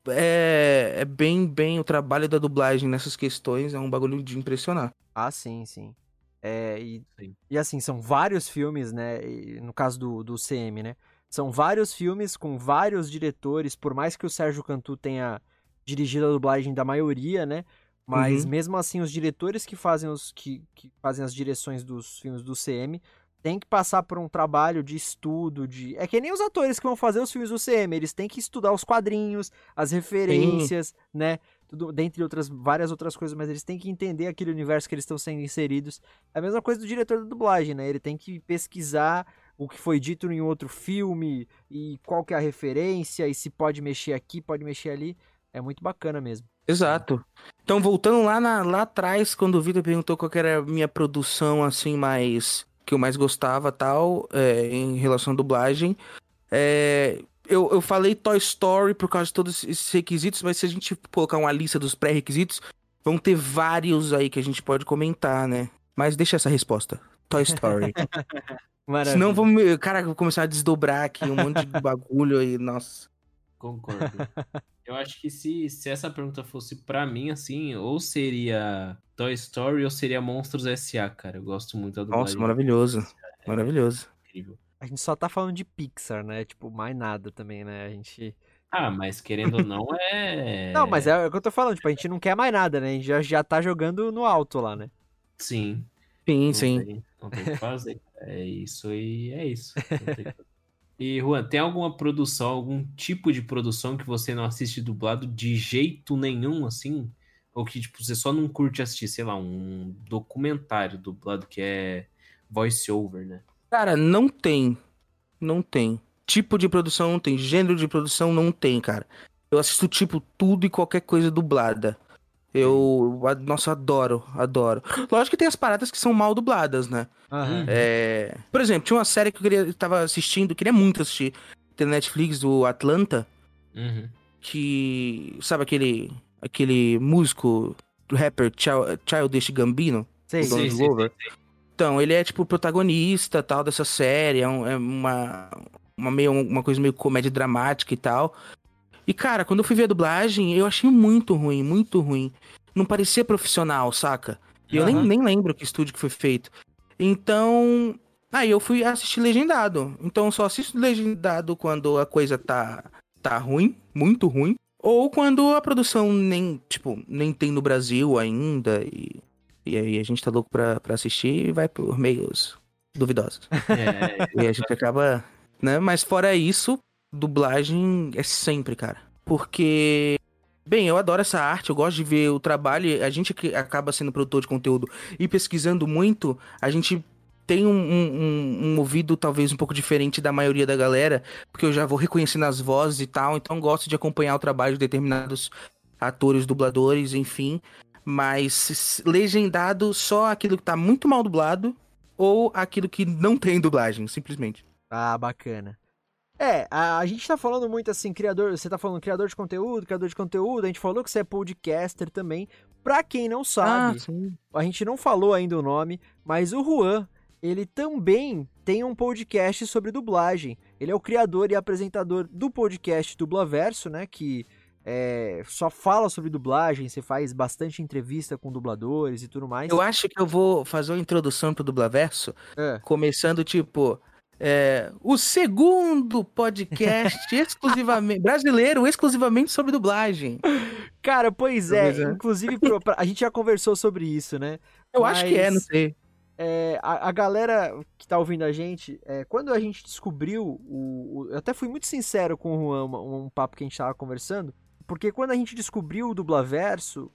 Speaker 3: é, é bem, bem o trabalho da dublagem nessas questões, é um bagulho de impressionar.
Speaker 1: Ah, sim, sim. É, e,
Speaker 2: Sim.
Speaker 1: e assim, são vários filmes, né? e no caso do, do CM, né? São vários filmes com vários diretores, por mais que o Sérgio Cantu tenha dirigido a dublagem da maioria, né? Mas
Speaker 3: Uhum.
Speaker 1: mesmo assim, os diretores que fazem, os, que, que fazem as direções dos filmes do CM têm que passar por um trabalho de estudo, de. É que nem os atores que vão fazer os filmes do CM, eles têm que estudar os quadrinhos, as referências, né? Tudo, dentre outras, várias outras coisas, mas eles têm que entender aquele universo que eles estão sendo inseridos. É a mesma coisa do diretor da dublagem, né? Ele tem que pesquisar o que foi dito em outro filme e qual que é a referência e se pode mexer aqui, pode mexer ali. É muito bacana mesmo.
Speaker 3: Exato. Então, voltando lá, na- lá atrás, quando o Vitor perguntou qual era a minha produção, assim, mais... Que eu mais gostava, tal, é, em relação à dublagem, é, eu, eu falei Toy Story por causa de todos esses requisitos, mas se a gente colocar uma lista dos pré-requisitos, vão ter vários aí que a gente pode comentar, né? Mas deixa essa resposta. Toy Story.
Speaker 1: Maravilha.
Speaker 3: Senão, vou me... cara, eu vou começar a desdobrar aqui um monte de bagulho aí, nossa.
Speaker 2: Concordo. Eu acho que se, se essa pergunta fosse pra mim, assim, ou seria Toy Story ou seria Monstros S.A., cara. Eu gosto muito da dublagem.
Speaker 3: Nossa, maravilhoso. Maravilhoso.
Speaker 2: Incrível.
Speaker 1: A gente só tá falando de Pixar, né? Tipo, mais nada também, né? A gente.
Speaker 2: Ah, mas querendo ou não, é...
Speaker 1: Não, mas é o que eu tô falando, tipo, a gente não quer mais nada, né? A gente já, já tá jogando no alto lá, né?
Speaker 2: Sim.
Speaker 3: Sim,
Speaker 2: Não
Speaker 3: sim.
Speaker 2: tem, não tem o que fazer. É isso e é isso. E, Juan, tem alguma produção, algum tipo de produção que você não assiste dublado de jeito nenhum, assim? Ou que, tipo, você só não curte assistir, sei lá, um documentário dublado que é voice-over, né?
Speaker 3: Cara, não tem. Não tem. Tipo de produção não tem. Gênero de produção não tem, cara. Eu assisto, tipo, tudo e qualquer coisa dublada. Eu, nossa, adoro, adoro. Lógico que tem as paradas que são mal dubladas, né?
Speaker 1: Aham.
Speaker 3: É... Por exemplo, tinha uma série que eu queria, tava assistindo, queria muito assistir. Tem Netflix, do Atlanta,
Speaker 2: Uhum.
Speaker 3: que... Sabe aquele, aquele músico, rapper Chil- Childish Gambino?
Speaker 2: Sim,
Speaker 3: Donald
Speaker 2: sim,
Speaker 3: Glover. Então, ele é tipo protagonista tal dessa série, é, um- é uma, uma, meio, uma coisa meio comédia dramática e tal. E cara, quando eu fui ver a dublagem, eu achei muito ruim, muito ruim. Não parecia profissional, saca? E eu nem, nem lembro que estúdio que foi feito. Então, aí eu fui assistir legendado. Então eu só assisto legendado quando a coisa tá, tá ruim, muito ruim. Ou quando a produção nem, tipo, nem tem no Brasil ainda e e aí a gente tá louco pra, pra assistir e vai por meios duvidosos.
Speaker 2: É,
Speaker 3: E a gente acaba, né? Mas fora isso, dublagem é sempre, cara. Porque, bem, eu adoro essa arte, eu gosto de ver o trabalho. A gente que acaba sendo produtor de conteúdo e pesquisando muito, a gente tem um, um, um- um ouvido talvez um pouco diferente da maioria da galera, porque eu já vou reconhecendo as vozes e tal, então gosto de acompanhar o trabalho de determinados atores, dubladores, enfim. Mas legendado só aquilo que tá muito mal dublado ou aquilo que não tem dublagem, simplesmente.
Speaker 1: Ah, bacana. É, a, a gente tá falando muito assim, criador, você tá falando criador de conteúdo, criador de conteúdo, a gente falou que você é podcaster também. Pra quem não
Speaker 3: Ah,
Speaker 1: sabe,
Speaker 3: sim.
Speaker 1: a gente não falou ainda o nome, mas o Juan, ele também tem um podcast sobre dublagem. Ele é o criador e apresentador do podcast Dublaverso, né? Que é, só fala sobre dublagem, você faz bastante entrevista com dubladores e tudo mais.
Speaker 3: Eu acho que eu vou fazer uma introdução pro Dublaverso,
Speaker 1: É.
Speaker 3: começando tipo. é, o segundo podcast exclusivamente brasileiro, exclusivamente sobre dublagem.
Speaker 1: Cara, pois é,
Speaker 3: é.
Speaker 1: inclusive a gente já conversou sobre isso, né?
Speaker 3: Eu acho que é, não
Speaker 1: Mas-
Speaker 3: sei.
Speaker 1: É, a, a galera que tá ouvindo a gente, é, quando a gente descobriu o, o- Eu até fui muito sincero com o Juan, uma- um, papo que a gente tava conversando, porque quando a gente descobriu o Dublaverso,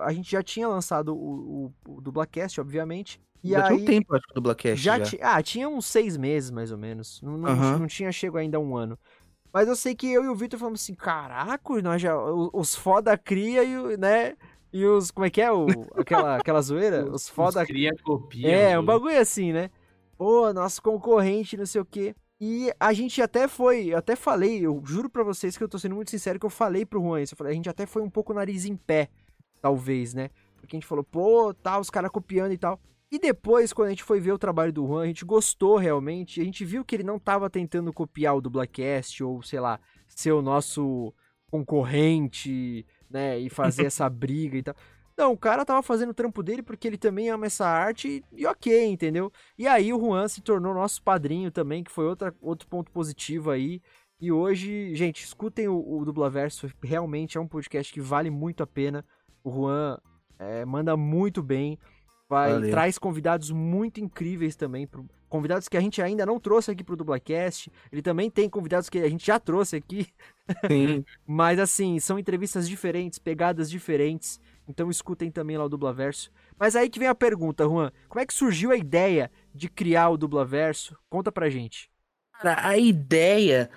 Speaker 1: a gente já tinha lançado o, o, o Dublacast, obviamente. E
Speaker 3: já
Speaker 1: aí,
Speaker 3: tinha um tempo, acho que, do Dublacast.
Speaker 1: já
Speaker 3: Já,
Speaker 1: ti- Ah, tinha uns seis meses, mais ou menos. Não, não,
Speaker 3: Aham.
Speaker 1: não tinha chego ainda a um ano. Mas eu sei que eu e o Vitor falamos assim, caraca, nós já, o- os foda cria e, né, e os, como é que é, o, aquela, aquela zoeira? Os foda
Speaker 2: Os cria copia.
Speaker 1: é, um bagulho assim, né? Pô, nosso concorrente, não sei o quê. E a gente até foi, eu até falei, eu juro pra vocês que eu tô sendo muito sincero que eu falei pro Juan isso. Eu falei, a gente até foi um pouco nariz em pé, talvez, né? Porque a gente falou, pô, tá, os caras copiando e tal. E depois, quando a gente foi ver o trabalho do Juan, a gente gostou realmente. A gente viu que ele não tava tentando copiar o Dublacast ou, sei lá, ser o nosso concorrente, né? E fazer essa briga e tal. Não, o cara tava fazendo o trampo dele porque ele também ama essa arte e, e ok, entendeu? E aí o Juan se tornou nosso padrinho também, que foi outra, outro ponto positivo aí. E hoje, gente, escutem o, o Dublaverso, realmente é um podcast que vale muito a pena. O Juan é, manda muito bem, vai,
Speaker 3: Valeu.
Speaker 1: traz convidados muito incríveis também, pro- convidados que a gente ainda não trouxe aqui pro Dublacast. Ele também tem convidados que a gente já trouxe aqui,
Speaker 3: Sim.
Speaker 1: mas assim, são entrevistas diferentes, pegadas diferentes. Então escutem também lá o Dublaverso. Mas aí que vem a pergunta, Juan. Como é que surgiu a ideia de criar o Dublaverso? Conta pra gente.
Speaker 3: A ideia.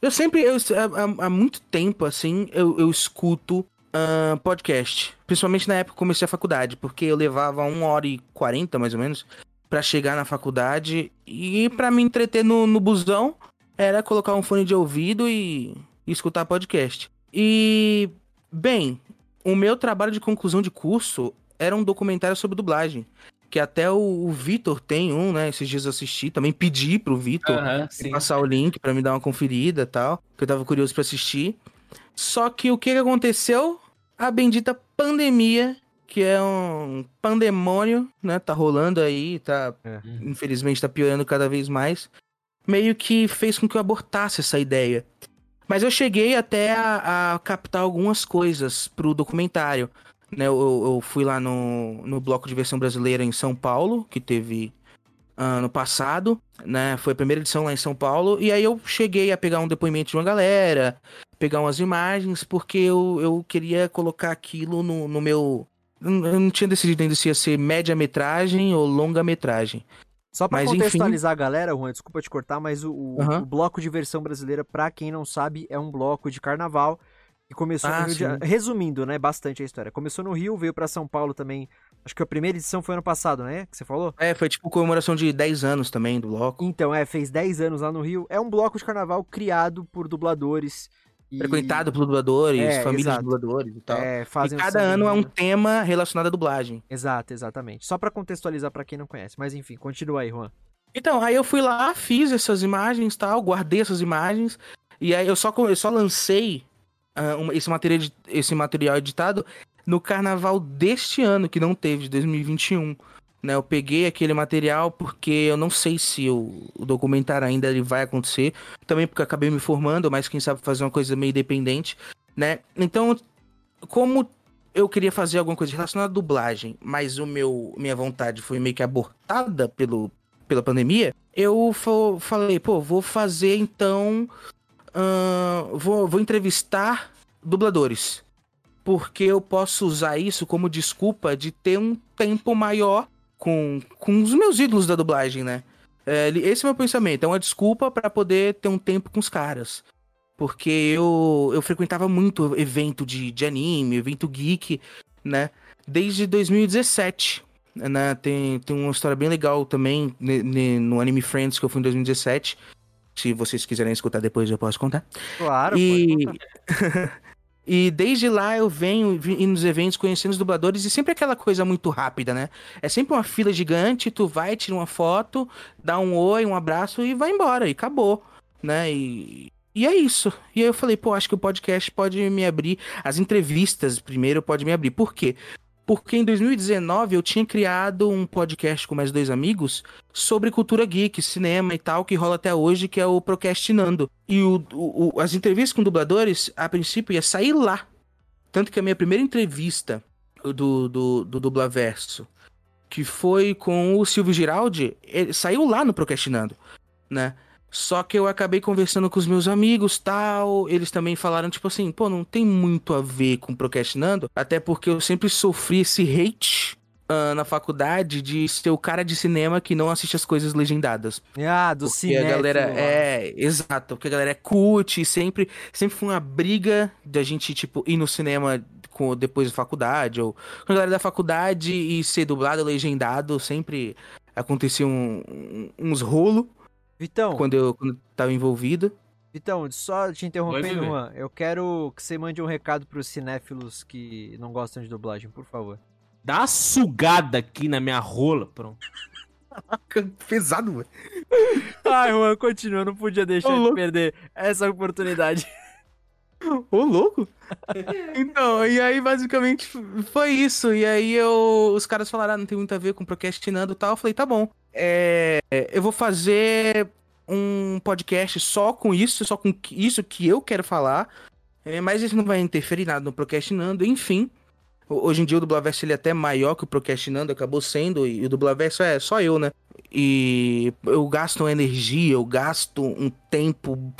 Speaker 3: Eu sempre, eu, há, há muito tempo, assim, eu, eu escuto ah, podcast. Principalmente na época que comecei a faculdade, porque eu levava uma hora e quarenta, mais ou menos, pra chegar na faculdade. E pra me entreter no, no busão, era colocar um fone de ouvido e, e escutar podcast. E, bem, o meu trabalho de conclusão de curso era um documentário sobre dublagem. Que até o, o Vitor tem um, né? Esses dias eu assisti, também pedi pro Vitor
Speaker 2: sim.
Speaker 3: passar o link pra me dar uma conferida e tal, que eu tava curioso pra assistir. Só que o que que aconteceu? A bendita pandemia, que é um pandemônio, né? Tá rolando aí, tá,
Speaker 2: Uhum.
Speaker 3: infelizmente tá piorando cada vez mais. Meio que fez com que eu abortasse essa ideia. Mas eu cheguei até a, a captar algumas coisas pro documentário. Né, eu, eu fui lá no, no Bloco de Versão Brasileira em São Paulo, que teve ano passado, né? Foi a primeira edição lá em São Paulo. E aí eu cheguei a pegar um depoimento de uma galera, pegar umas imagens, porque eu, eu queria colocar aquilo no, no meu. Eu não tinha decidido ainda se ia ser média-metragem ou longa-metragem.
Speaker 1: Só pra
Speaker 3: Mas, enfim.
Speaker 1: contextualizar a galera, Juan, desculpa te cortar, mas o,
Speaker 3: Aham.
Speaker 1: o bloco de versão brasileira, pra quem não sabe, é um bloco de carnaval que começou
Speaker 3: Ah,
Speaker 1: no Rio de
Speaker 3: sim.
Speaker 1: Janeiro. Resumindo, né, bastante a história. Começou no Rio, veio pra São Paulo também. Acho que a primeira edição foi ano passado, né? Que você falou?
Speaker 3: É, foi tipo comemoração de 10 anos também do bloco.
Speaker 1: Então, é, fez 10 anos lá no Rio. É um bloco de carnaval criado por dubladores. E-
Speaker 3: Frequentado por dubladores,
Speaker 1: É,
Speaker 3: famílias
Speaker 1: exato.
Speaker 3: de dubladores e tal.
Speaker 1: É,
Speaker 3: e
Speaker 1: fazem o
Speaker 3: cada ano é um tema relacionado à dublagem.
Speaker 1: Exato, exatamente. Só pra contextualizar pra quem não conhece. Mas enfim, continua aí, Juan.
Speaker 3: Então, aí eu fui lá, fiz essas imagens tal, guardei essas imagens. E aí eu só, eu só lancei uma- esse, material, esse material editado no carnaval deste ano, que não teve, de 2021. Né, eu peguei aquele material porque eu não sei se o, o documentário ainda ele vai acontecer. Também porque acabei me formando, mas quem sabe fazer uma coisa meio independente, né? Então, como eu queria fazer alguma coisa relacionada à dublagem, mas o meu minha vontade foi meio que abortada pelo, pela pandemia, eu falei, pô, vou fazer então. ahn, vou, vou entrevistar dubladores. Porque eu posso usar isso como desculpa de ter um tempo maior com, com os meus ídolos da dublagem, né? É, esse é o meu pensamento. É uma desculpa pra poder ter um tempo com os caras. Porque eu, eu frequentava muito evento de, de anime, evento geek, né? Desde 2017. Né? Tem, tem uma história bem legal também no Anime Friends que eu fui em 2017. Se vocês quiserem escutar depois, eu posso contar.
Speaker 1: Claro,
Speaker 3: E-. E desde lá eu venho indo nos eventos, conhecendo os dubladores, e sempre aquela coisa muito rápida, né? É sempre uma fila gigante, tu vai, tira uma foto, dá um oi, um abraço e vai embora, e acabou, né? E, e é isso. E aí eu falei, pô, acho que o podcast pode me abrir, as entrevistas primeiro pode me abrir. Por quê? Porque em 2019 eu tinha criado um podcast com mais dois amigos sobre cultura geek, cinema e tal, que rola até hoje, que é o Procrastinando. E o, o, as entrevistas com dubladores, a princípio, ia sair lá. Tanto que a minha primeira entrevista do, do, do Dublaverso, que foi com o Silvio Giraldi, saiu lá no Procrastinando, né? Só que eu acabei conversando com os meus amigos tal. Eles também falaram, tipo assim, pô, não tem muito a ver com procrastinando. Até porque eu sempre sofri esse hate uh, na faculdade de ser o cara de cinema que não assiste as coisas legendadas.
Speaker 1: Ah, do cinema.
Speaker 3: a galera é, exato, porque a galera é cult e sempre, sempre foi uma briga da gente, tipo, ir no cinema com, depois da faculdade, ou com a galera da faculdade e ser dublado, legendado, sempre acontecia um, um, uns rolos.
Speaker 1: Vitão.
Speaker 3: Quando eu quando tava envolvido.
Speaker 1: Vitão, só te interrompendo, Juan. Eu quero que você mande um recado pros cinéfilos que não gostam de dublagem, por favor.
Speaker 2: Dá uma sugada aqui na minha rola, pronto.
Speaker 3: Pesado, velho.
Speaker 1: Ai, Juan, continua, não podia deixar Ô, de perder essa oportunidade.
Speaker 3: Ô, louco! então, e aí basicamente foi isso. E aí eu, os caras falaram, ah, não tem muito a ver com procrastinando e tal. Eu falei, tá bom. É, eu vou fazer um podcast só com isso, só com isso que eu quero falar. É, mas isso não vai interferir nada no Procrastinando, enfim. Hoje em dia o Dublaverso ele é até maior que o Procrastinando, acabou sendo, e o Dublaverso é só eu, né? E eu gasto energia, eu gasto um tempo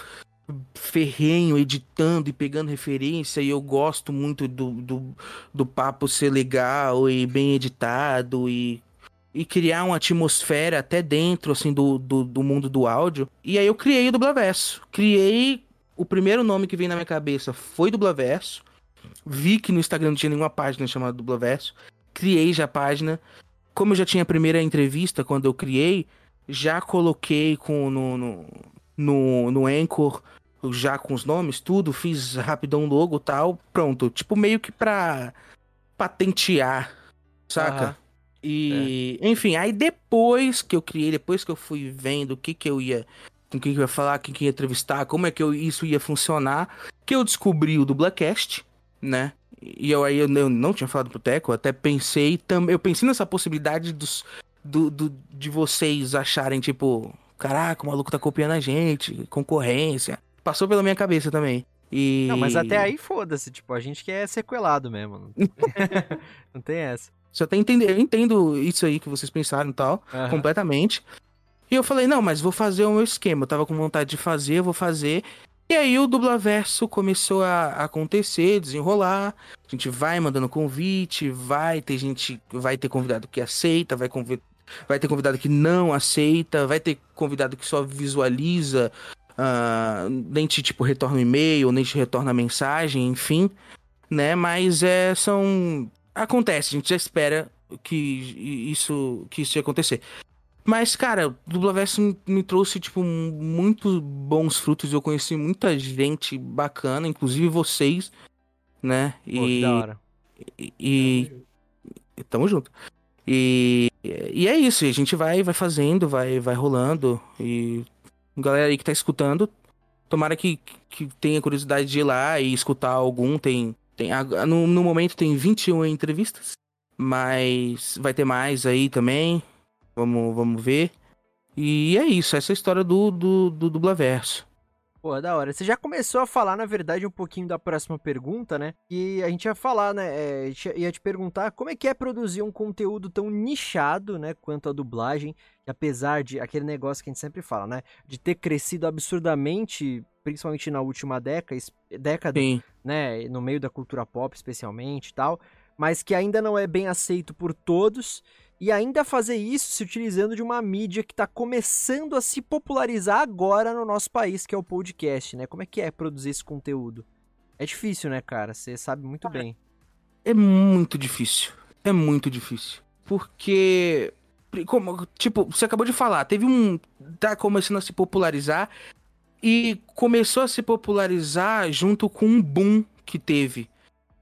Speaker 3: ferrenho editando e pegando referência e eu gosto muito do, do, do papo ser legal e bem editado e e criar uma atmosfera até dentro, assim, do, do, do mundo do áudio. E aí eu criei o Dublaverso. Criei... O primeiro nome que veio na minha cabeça foi Dublaverso. Vi que no Instagram não tinha nenhuma página chamada Dublaverso. Criei já a página. Como eu já tinha a primeira entrevista quando eu criei, já coloquei com no, no, no, no Anchor, já com os nomes, tudo. Fiz rapidão logo tal. Pronto. Tipo, meio que pra patentear, saca? Uhum. E, é. enfim, aí depois que eu criei, depois que eu fui vendo o que que eu ia, com quem que eu ia falar, quem que ia entrevistar, como é que eu, isso ia funcionar, que eu descobri o Dublacast, né? E eu aí eu, eu não tinha falado pro Teco, até pensei, tam, eu pensei nessa possibilidade dos, do, do, de vocês acharem, tipo, caraca, o maluco tá copiando a gente, concorrência. Passou pela minha cabeça também. E...
Speaker 1: Não, mas até aí foda-se, tipo, a gente quer sequelado mesmo. não tem essa.
Speaker 3: Você até entende, eu entendo isso aí que vocês pensaram e tal, uhum. completamente. E eu falei, não, mas vou fazer o meu esquema. Eu tava com vontade de fazer, vou fazer. E aí o dublaverso começou a acontecer, desenrolar. A gente vai mandando convite, vai ter gente, vai ter convidado que aceita, vai, convid... vai ter convidado que não aceita, vai ter convidado que só visualiza, uh, nem te tipo retorna um e-mail, nem te retorna mensagem, enfim, né? Mas é, são acontece, a gente já espera que isso, que isso ia acontecer. Mas, cara, o Dublaverso me trouxe, tipo, muito bons frutos. Eu conheci muita gente bacana, inclusive vocês, né?
Speaker 1: E. Pô, da hora.
Speaker 3: E. e tamo junto. E, e é isso, a gente vai, vai fazendo, vai, vai rolando. E galera aí que tá escutando, tomara que, que tenha curiosidade de ir lá e escutar algum. Tem, tem, no, no momento tem 21 entrevistas, mas vai ter mais aí também. Vamos, vamos ver. E é isso, essa é a história do, do, do Dublaverso.
Speaker 1: Pô, da hora. Você já começou a falar, na verdade, um pouquinho da próxima pergunta, né? E a gente ia falar, né? É, ia te perguntar como é que é produzir um conteúdo tão nichado, né? Quanto a dublagem. Apesar de aquele negócio que a gente sempre fala, né? De ter crescido absurdamente, principalmente na última década, década Sim. né? No meio da cultura pop, especialmente e tal. Mas que ainda não é bem aceito por todos e ainda fazer isso se utilizando de uma mídia que está começando a se popularizar agora no nosso país, que é o podcast, né? Como é que é produzir esse conteúdo? É difícil, né, cara? Você sabe muito bem.
Speaker 3: É muito difícil. É muito difícil. Porque como, tipo, você acabou de falar, teve um tá começando a se popularizar e começou a se popularizar junto com um boom que teve.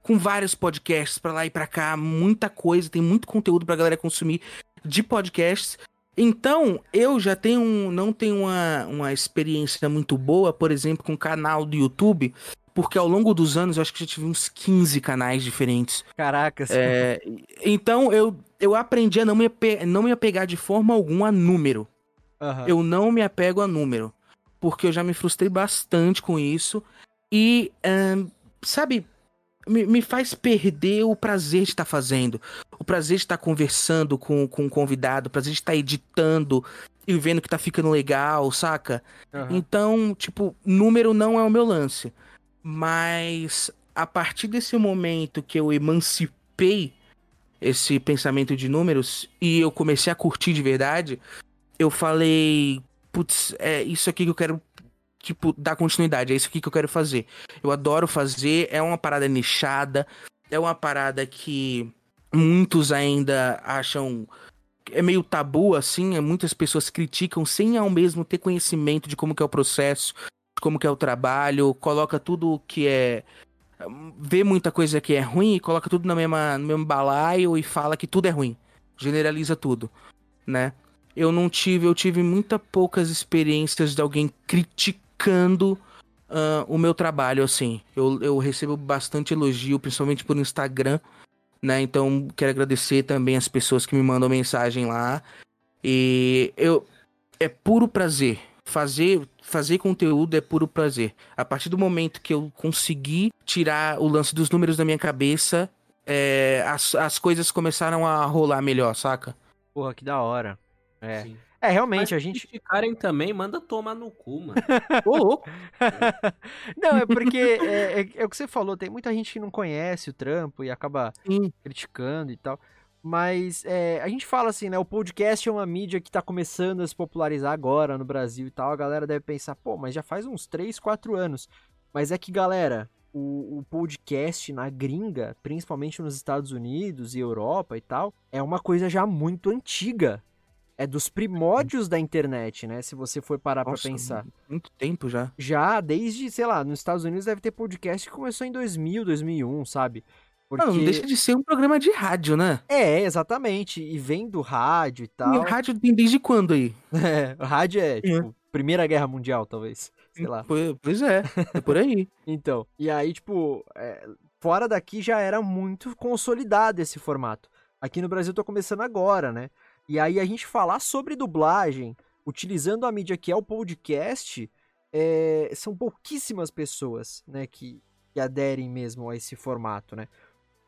Speaker 3: Com vários podcasts pra lá e pra cá, muita coisa, tem muito conteúdo pra galera consumir de podcasts. Então, eu já tenho um, não tenho uma, uma experiência muito boa, por exemplo, com o canal do YouTube, porque ao longo dos anos eu acho que já tive uns 15 canais diferentes.
Speaker 1: Caracas.
Speaker 3: É, então eu, eu aprendi a não me, não me apegar de forma alguma a número.
Speaker 1: Aham.
Speaker 3: Eu não me apego a número. Porque eu já me frustrei bastante com isso. E, ahn, sabe, me, me faz perder o prazer de estar fazendo. O prazer de estar conversando com, com o convidado, o prazer de estar editando e vendo que tá ficando legal, saca?
Speaker 1: Aham.
Speaker 3: Então, tipo, número não é o meu lance. Mas a partir desse momento que eu emancipei esse pensamento de números e eu comecei a curtir de verdade, eu falei, putz, é isso aqui que eu quero, tipo, dar continuidade, é isso aqui que eu quero fazer. Eu adoro fazer, é uma parada nichada, é uma parada que muitos ainda acham é meio tabu assim, é, muitas pessoas criticam sem ao mesmo ter conhecimento de como que é o processo, de como que é o trabalho, coloca tudo que é vê muita coisa que é ruim e coloca tudo na mesma, no mesmo balaio e fala que tudo é ruim. Generaliza tudo, né? Eu não tive, eu tive muita poucas experiências de alguém criticando ah, o meu trabalho, assim. Eu, eu recebo bastante elogio, principalmente por Instagram, né? Então, quero agradecer também as pessoas que me mandam mensagem lá. E eu é puro prazer. Fazer fazer conteúdo é puro prazer. A partir do momento que eu consegui tirar o lance dos números da minha cabeça, é, as, as coisas começaram a rolar melhor, saca?
Speaker 1: Porra, que da hora. É.
Speaker 2: Sim.
Speaker 1: É, realmente,
Speaker 2: Mas
Speaker 1: a
Speaker 2: se
Speaker 1: gente.
Speaker 2: ficarem também, manda tomar no cu, mano.
Speaker 3: Ô, louco!
Speaker 1: não, é porque é, é- é o que você falou, tem muita gente que não conhece o trampo e acaba
Speaker 3: Sim.
Speaker 1: criticando e tal. Mas é, a gente fala assim, né? O podcast é uma mídia que tá começando a se popularizar agora no Brasil e tal. A galera deve pensar, pô, mas já faz uns 3, 4 anos. Mas é que, galera, o, o podcast na gringa, principalmente nos Estados Unidos e Europa e tal, é uma coisa já muito antiga. É dos primórdios da internet, né? Se você for parar
Speaker 3: Nossa,
Speaker 1: pra pensar.
Speaker 3: Muito tempo já.
Speaker 1: Já desde, sei lá, nos Estados Unidos deve ter podcast que começou em 2000, 2001, sabe? Porque...
Speaker 3: Não, não deixa de ser um programa de rádio, né?
Speaker 1: É, exatamente. E vem do rádio e
Speaker 3: E
Speaker 1: tal.
Speaker 3: rádio tem desde quando aí?
Speaker 1: É, o rádio é, tipo, Primeira Guerra Mundial, talvez. Sei lá.
Speaker 3: Pois é, é por aí.
Speaker 1: Então, e aí, tipo, é, fora daqui já era muito consolidado esse formato. Aqui no Brasil tô começando agora, né? E aí a gente falar sobre dublagem, utilizando a mídia que é o podcast, é, são pouquíssimas pessoas, né, que, que aderem mesmo a esse formato, né?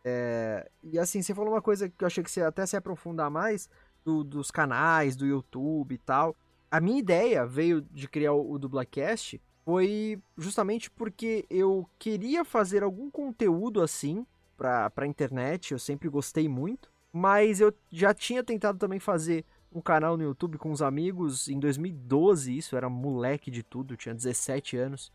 Speaker 1: É, e assim, você falou uma coisa que eu achei que você até se aprofundar mais, do- dos canais, do YouTube e tal. A minha ideia veio de criar o, o Dublacast foi justamente porque eu queria fazer algum conteúdo assim pra, pra internet, eu sempre gostei muito, mas eu já tinha tentado também fazer um canal no YouTube com uns amigos em 2012, isso, era moleque de tudo, tinha 17 anos.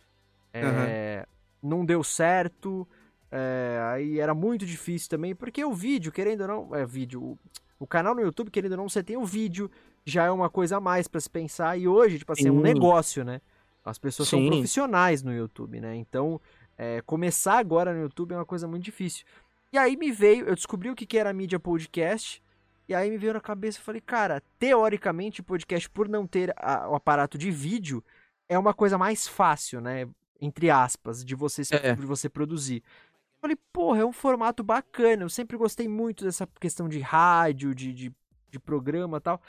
Speaker 1: É, Não deu certo, é, aí era muito difícil também, porque o vídeo, querendo ou não, é vídeo, o, o canal no YouTube, querendo ou não, você tem o vídeo, já é uma coisa a mais pra se pensar, e hoje, tipo assim, é um
Speaker 3: Sim.
Speaker 1: negócio, né? As pessoas são
Speaker 3: Sim.
Speaker 1: profissionais no YouTube, né? Então, é, começar agora no YouTube é uma coisa muito difícil. E aí me veio, eu descobri o que, que era mídia podcast, e aí me veio na cabeça, eu falei, cara, teoricamente podcast, por não ter a- o aparato de vídeo, é uma coisa mais fácil, né? Entre aspas, de você, se-
Speaker 3: É.
Speaker 1: de você produzir. Eu falei, porra, é um formato bacana. Eu sempre gostei muito dessa questão de rádio, de, de, de programa e tal.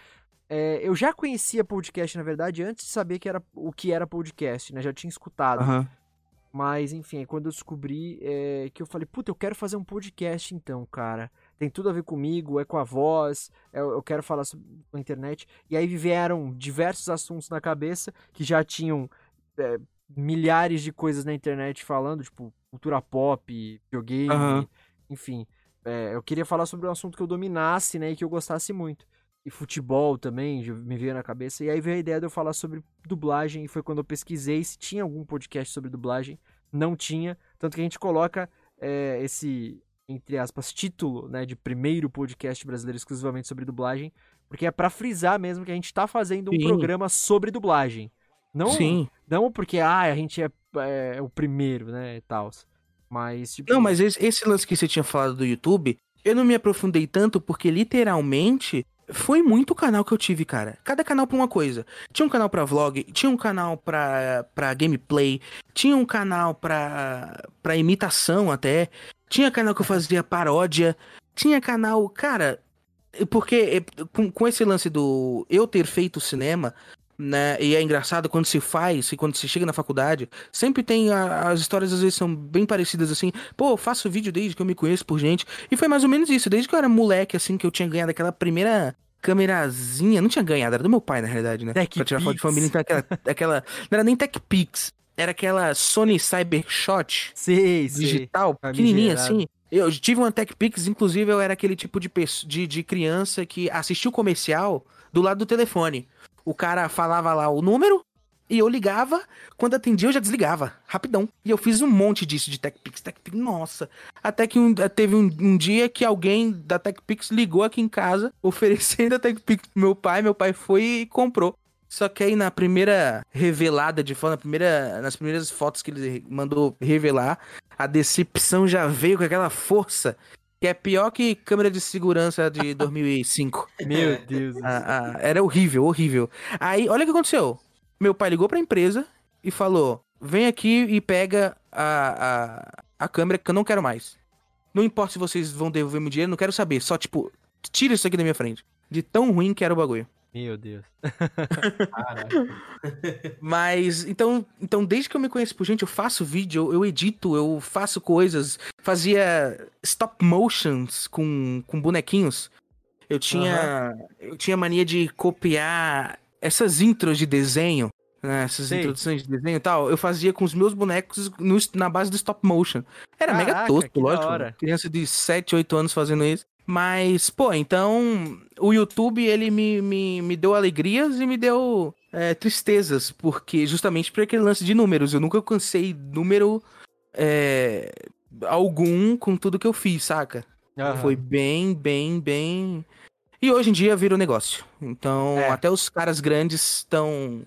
Speaker 1: É, eu já conhecia podcast, na verdade, antes de saber que era, o que era podcast, né? Já tinha escutado.
Speaker 3: Aham.
Speaker 1: Mas, enfim, é quando eu descobri é, que eu falei, puta, eu quero fazer um podcast então, cara. Tem tudo a ver comigo, é com a voz, eu, eu quero falar sobre a internet. E aí vieram diversos assuntos na cabeça que já tinham é, milhares de coisas na internet falando, tipo, cultura pop, videogame,
Speaker 3: Aham.
Speaker 1: enfim. É, eu queria falar sobre um assunto que eu dominasse, né, e que eu gostasse muito. E futebol também me veio na cabeça. E aí veio a ideia de eu falar sobre dublagem. E foi quando eu pesquisei se tinha algum podcast sobre dublagem. Não tinha. Tanto que a gente coloca é, esse, entre aspas, título, né, de primeiro podcast brasileiro exclusivamente sobre dublagem. Porque é pra frisar mesmo que a gente tá fazendo um
Speaker 3: Sim.
Speaker 1: programa sobre dublagem. Não,
Speaker 3: Sim.
Speaker 1: não porque ah, a gente é, é o primeiro, né, e tal. Mas, tipo.
Speaker 3: Não, mas esse, esse lance que você tinha falado do YouTube, eu não me aprofundei tanto porque literalmente foi muito canal que eu tive, cara. Cada canal pra uma coisa. Tinha um canal pra vlog, tinha um canal pra, pra gameplay, tinha um canal pra, pra imitação até, tinha canal que eu fazia paródia, tinha canal. Cara, porque com, com esse lance do eu ter feito cinema, né? E é engraçado quando se faz e quando se chega na faculdade, sempre tem a, as histórias às vezes são bem parecidas assim. Pô, eu faço vídeo desde que eu me conheço por gente. E foi mais ou menos isso, desde que eu era moleque assim que eu tinha ganhado aquela primeira câmerazinha, não tinha ganhado, era do meu pai na realidade, né?
Speaker 1: Tech
Speaker 3: pra tirar foto de família, então aquela, aquela não era nem Tech Pix, era aquela Sony Cybershot
Speaker 1: Sei, sei.
Speaker 3: digital, pequenininha assim. Eu tive uma Tech Pix, inclusive eu era aquele tipo de, de, de criança que assistia o comercial do lado do telefone. O cara falava lá o número e eu ligava, quando atendia eu já desligava, rapidão. E eu fiz um monte disso de Tech Pix, Tech Pix, nossa. Até que um- teve um, um dia que alguém da Tech Pix ligou aqui em casa, oferecendo a Tech Pix pro meu pai, meu pai foi e comprou. Só que aí na primeira revelada de foto, na primeira, nas primeiras fotos que ele mandou revelar, a decepção já veio com aquela força que é pior que câmera de segurança de 2005.
Speaker 1: Meu Deus.
Speaker 3: Ah, ah, era horrível, horrível. Aí, olha o que aconteceu. Meu pai ligou pra empresa e falou: vem aqui e pega a, a, a câmera que eu não quero mais. Não importa se vocês vão devolver meu dinheiro, não quero saber. Só, tipo, tira isso aqui da minha frente. De tão ruim que era o bagulho.
Speaker 1: Meu Deus.
Speaker 3: Mas, então, então, desde que eu me conheço por gente, eu faço vídeo, eu, eu edito, eu faço coisas. Fazia stop motions com, com bonequinhos. Eu tinha. Eu tinha mania de copiar essas intros de desenho. Né, essas
Speaker 1: Sei.
Speaker 3: introduções de desenho e tal, eu fazia com os meus bonecos no- na base do stop motion. Era mega
Speaker 1: Caraca,
Speaker 3: tosco,
Speaker 1: que da
Speaker 3: lógico. Criança de 7, 8 anos fazendo isso. Mas, pô, então o YouTube ele me, me, me deu alegrias e me deu é, tristezas, porque justamente por aquele lance de números. Eu nunca alcancei número é, algum com tudo que eu fiz, saca?
Speaker 1: Aham.
Speaker 3: Foi bem, bem, bem. E hoje em dia vira um negócio. Então,
Speaker 1: É.
Speaker 3: até os caras grandes estão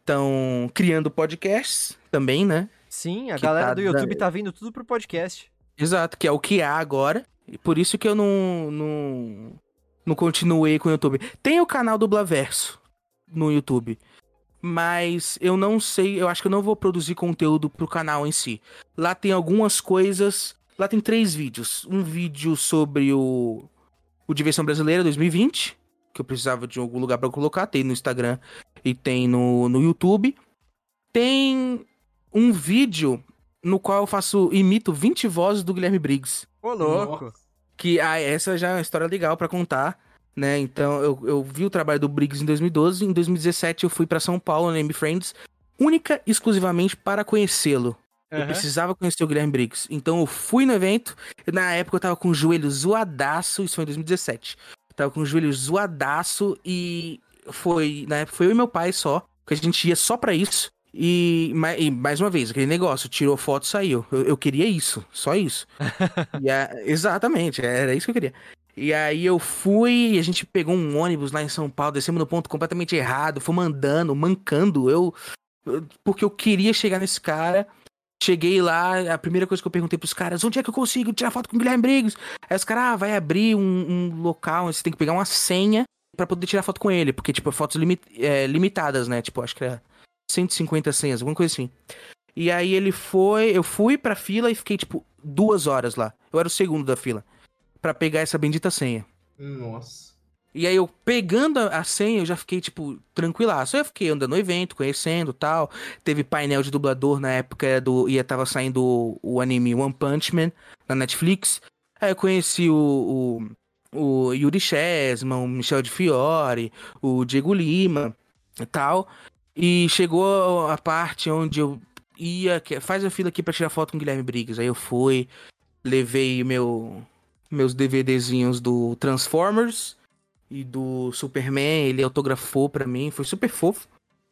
Speaker 3: estão criando podcasts também, né?
Speaker 1: Sim, a
Speaker 3: que
Speaker 1: galera
Speaker 3: tá
Speaker 1: do YouTube
Speaker 3: dando-
Speaker 1: tá vindo tudo pro podcast.
Speaker 3: Exato, que é o que há agora. E por isso que eu não, não, não continuei com o YouTube. Tem o canal do Blaverso no YouTube. Mas eu não sei, eu acho que eu não vou produzir conteúdo pro canal em si. Lá tem algumas coisas. Lá tem três vídeos. Um vídeo sobre o, o Diversão Brasileira 2020, que eu precisava de algum lugar pra colocar. Tem no Instagram e tem no, no YouTube. Tem um vídeo no qual eu faço imito 20 vozes do Guilherme Briggs.
Speaker 1: Ô, louco.
Speaker 2: Nossa.
Speaker 3: Que ah, essa já é uma história legal pra contar, né? Então eu, eu vi o trabalho do Briggs em 2012, em 2017 eu fui pra São Paulo, na M Friends, única e exclusivamente para conhecê-lo. Eu
Speaker 1: Aham.
Speaker 3: precisava conhecer o Guilherme Briggs. Então eu fui no evento, na época eu tava com o joelho zoadaço, isso foi em 2017. Eu tava com o joelho zoadaço e foi, na época foi eu e meu pai só, que a gente ia só pra isso. E, e mais uma vez, aquele negócio, tirou foto e saiu. Eu, eu queria isso, só isso. A- exatamente, era isso que eu queria. E aí eu fui, e a gente pegou um ônibus lá em São Paulo, descemos no ponto completamente errado, fomos andando, mancando. Eu, porque eu queria chegar nesse cara. Cheguei lá, a primeira coisa que eu perguntei pros caras, onde é que eu consigo tirar foto com o Guilherme Briggs? Aí os caras, ah, vai abrir um, um local, você tem que pegar uma senha pra poder tirar foto com ele, porque, tipo, fotos é, limitadas, né? Tipo, acho que era 150 senhas, alguma coisa assim. E aí ele foi, eu fui pra fila e fiquei, tipo, duas horas lá. Eu era o segundo da fila. Pra pegar essa bendita senha.
Speaker 2: Nossa.
Speaker 3: E aí eu pegando a senha, eu já fiquei, tipo, tranquilaço. Eu fiquei andando no evento, conhecendo tal. Teve painel de dublador na época do. Ia tava saindo o, o anime One Punch Man na Netflix. Aí eu conheci o, o, o Yuri Chesman, o Michel de Fiore, o Diego Lima e tal. E chegou a parte onde eu ia. que- Faz a fila aqui pra tirar foto com o Guilherme Briggs. Aí eu fui, levei meu, meus DVDzinhos do Transformers e do Superman, ele autografou pra mim, foi super fofo.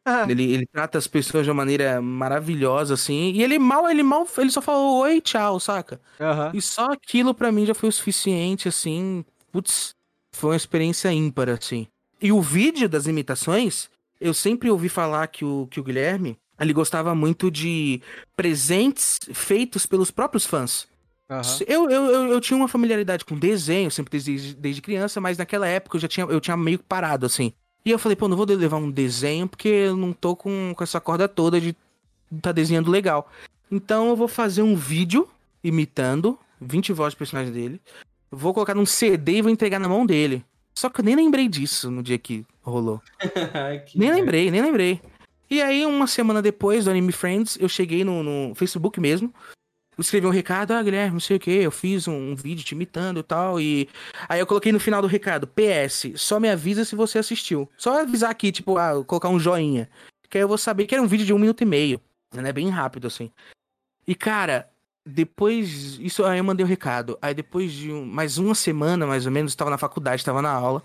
Speaker 1: Ah,
Speaker 3: Ele, ele trata as pessoas de uma maneira maravilhosa, assim. E ele mal, ele mal, ele só falou oi, tchau, saca?
Speaker 1: Aham.
Speaker 3: E só aquilo pra mim já foi o suficiente, assim. Putz, foi uma experiência ímpar, assim. E o vídeo das imitações, eu sempre ouvi falar que o, que o Guilherme, ele gostava muito de presentes feitos pelos próprios fãs.
Speaker 1: Aham.
Speaker 3: Eu, eu, eu, eu tinha uma familiaridade com desenho, sempre desde, desde criança, mas naquela época eu já tinha, eu tinha meio que parado, assim. E eu falei, pô, não vou levar um desenho porque eu não tô com, com essa corda toda de tá desenhando legal. Então eu vou fazer um vídeo imitando 20 vozes de personagem dele. Vou colocar num CD e vou entregar na mão dele. Só que eu nem lembrei disso no dia que rolou.
Speaker 2: Que
Speaker 3: Nem lembrei, nem lembrei. E aí, uma semana depois do Anime Friends, eu cheguei no, no Facebook mesmo. Escrevi um recado, ah, Guilherme, não sei o que, eu fiz um, um vídeo te imitando e tal. E aí eu coloquei no final do recado, PS, só me avisa se você assistiu. Só avisar aqui, tipo, ah, colocar um joinha. Que aí eu vou saber que era um vídeo de um minuto e meio. Né? Bem rápido, assim. E, cara, depois. Isso aí eu mandei o recado. Aí depois de um- mais uma semana, mais ou menos, estava na faculdade, estava na aula.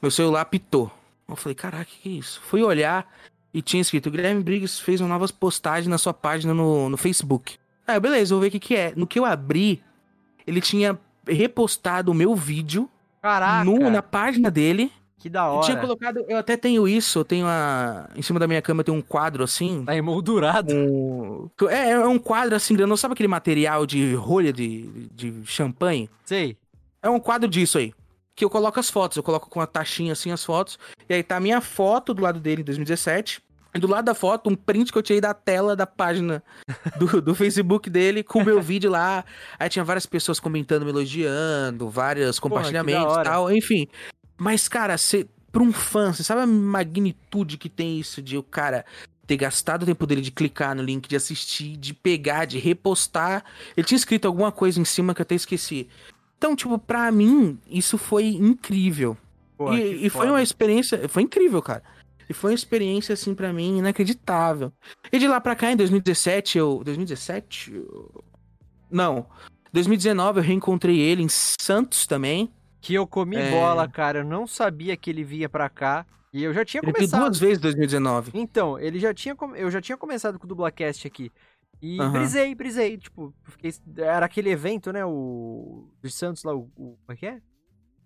Speaker 3: Meu celular pitou. Eu falei, caraca, que que é isso? Fui olhar e tinha escrito: Guilherme Briggs fez uma novas postagens na sua página no, no Facebook. Aí, eu, beleza, vou ver o que, que é. No que eu abri, ele tinha repostado o meu vídeo
Speaker 1: Caraca,
Speaker 3: no- na página dele.
Speaker 1: Que da
Speaker 3: Eu
Speaker 1: hora.
Speaker 3: tinha colocado. Eu até tenho isso, eu tenho a. Em cima da minha cama tem um quadro assim.
Speaker 1: Tá emoldurado.
Speaker 3: Um... É, é um quadro assim, grandão. Sabe aquele material de rolha de, de champanhe?
Speaker 1: Sei.
Speaker 3: É um quadro disso aí. Que eu coloco as fotos. Eu coloco com a taxinha assim as fotos. E aí tá a minha foto do lado dele em 2017. E do lado da foto, um print que eu tirei da tela da página do, do Facebook dele com o meu vídeo lá. Aí tinha várias pessoas comentando, me elogiando, vários compartilhamentos e tal, enfim. Mas, cara, cê, pra um fã, você sabe a magnitude que tem isso de o cara ter gastado o tempo dele de clicar no link, de assistir, de pegar, de repostar. Ele tinha escrito alguma coisa em cima que eu até esqueci. Então, tipo, pra mim, isso foi incrível.
Speaker 1: Que
Speaker 3: e, e foi uma experiência. Foi incrível, cara. E foi uma experiência, assim, pra mim, inacreditável. E de lá pra cá, em 2017, eu. 2017? Eu- Não. 2019 eu reencontrei ele em Santos também.
Speaker 1: Que eu comi
Speaker 3: É.
Speaker 1: bola, cara. Eu não sabia que ele vinha pra cá. E eu já tinha
Speaker 3: Ele
Speaker 1: começado.
Speaker 3: duas vezes em 2019.
Speaker 1: Então, ele já tinha. Eu já tinha começado com o Dublacast aqui. E
Speaker 3: Aham.
Speaker 1: brisei, brisei. Tipo, fiquei... era aquele evento, né? O. De Santos lá, o. o- Como é que é?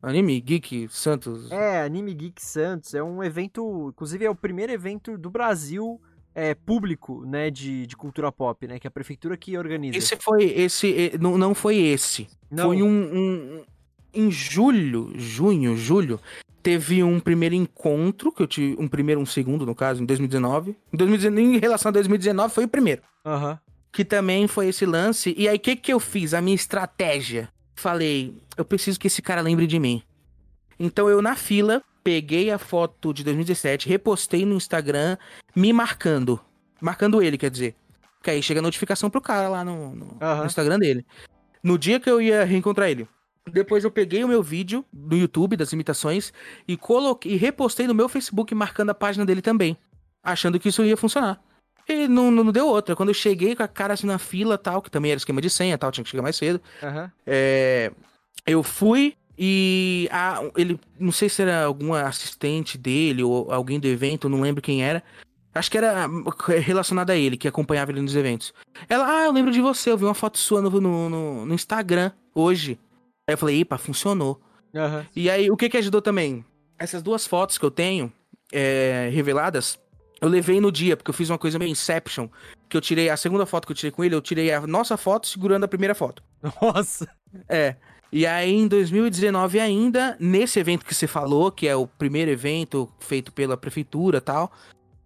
Speaker 3: Anime, Geek, Santos.
Speaker 1: É, Anime Geek Santos. É um evento. Inclusive, é o primeiro evento do Brasil é, público, né? De, de cultura pop, né? Que é a prefeitura que organiza.
Speaker 3: Esse foi. Esse. Não, não foi esse.
Speaker 1: Não.
Speaker 3: Foi um, um- Em julho, junho, julho, teve um primeiro encontro, que eu tive. Um primeiro, um segundo, no caso, em 2019. Em, 2019, em relação a 2019, foi o primeiro.
Speaker 1: Aham.
Speaker 3: Que também foi esse lance. E aí, o que, que eu fiz? A minha estratégia. Falei, eu preciso que esse cara lembre de mim. Então eu, na fila, peguei a foto de 2017, repostei no Instagram, me marcando. Marcando ele, quer dizer. Que aí chega a notificação pro cara lá no, no-
Speaker 1: Aham.
Speaker 3: no Instagram dele. No dia que eu ia reencontrar ele. Depois eu peguei o meu vídeo do YouTube das imitações e coloquei e repostei no meu Facebook marcando a página dele também, achando que isso ia funcionar. E não, não deu outra. Quando eu cheguei com a cara assim na fila tal, que também era esquema de senha tal, tinha que chegar mais cedo.
Speaker 1: Aham.
Speaker 3: É, eu fui e a- ele, não sei se era algum assistente dele ou alguém do evento, não lembro quem era. Acho que era relacionado a ele, que acompanhava ele nos eventos. Ela, ah, eu lembro de você, eu vi uma foto sua no, no- no Instagram hoje. Aí eu falei, epa, funcionou.
Speaker 1: Aham.
Speaker 3: E aí, o que que ajudou também? Essas duas fotos que eu tenho, é, reveladas, eu levei no dia, porque eu fiz uma coisa meio Inception, que eu tirei, a segunda foto que eu tirei com ele, eu tirei a nossa foto segurando a primeira foto.
Speaker 1: Nossa.
Speaker 3: É. E aí, em 2019 ainda, nesse evento que você falou, que é o primeiro evento feito pela prefeitura e tal,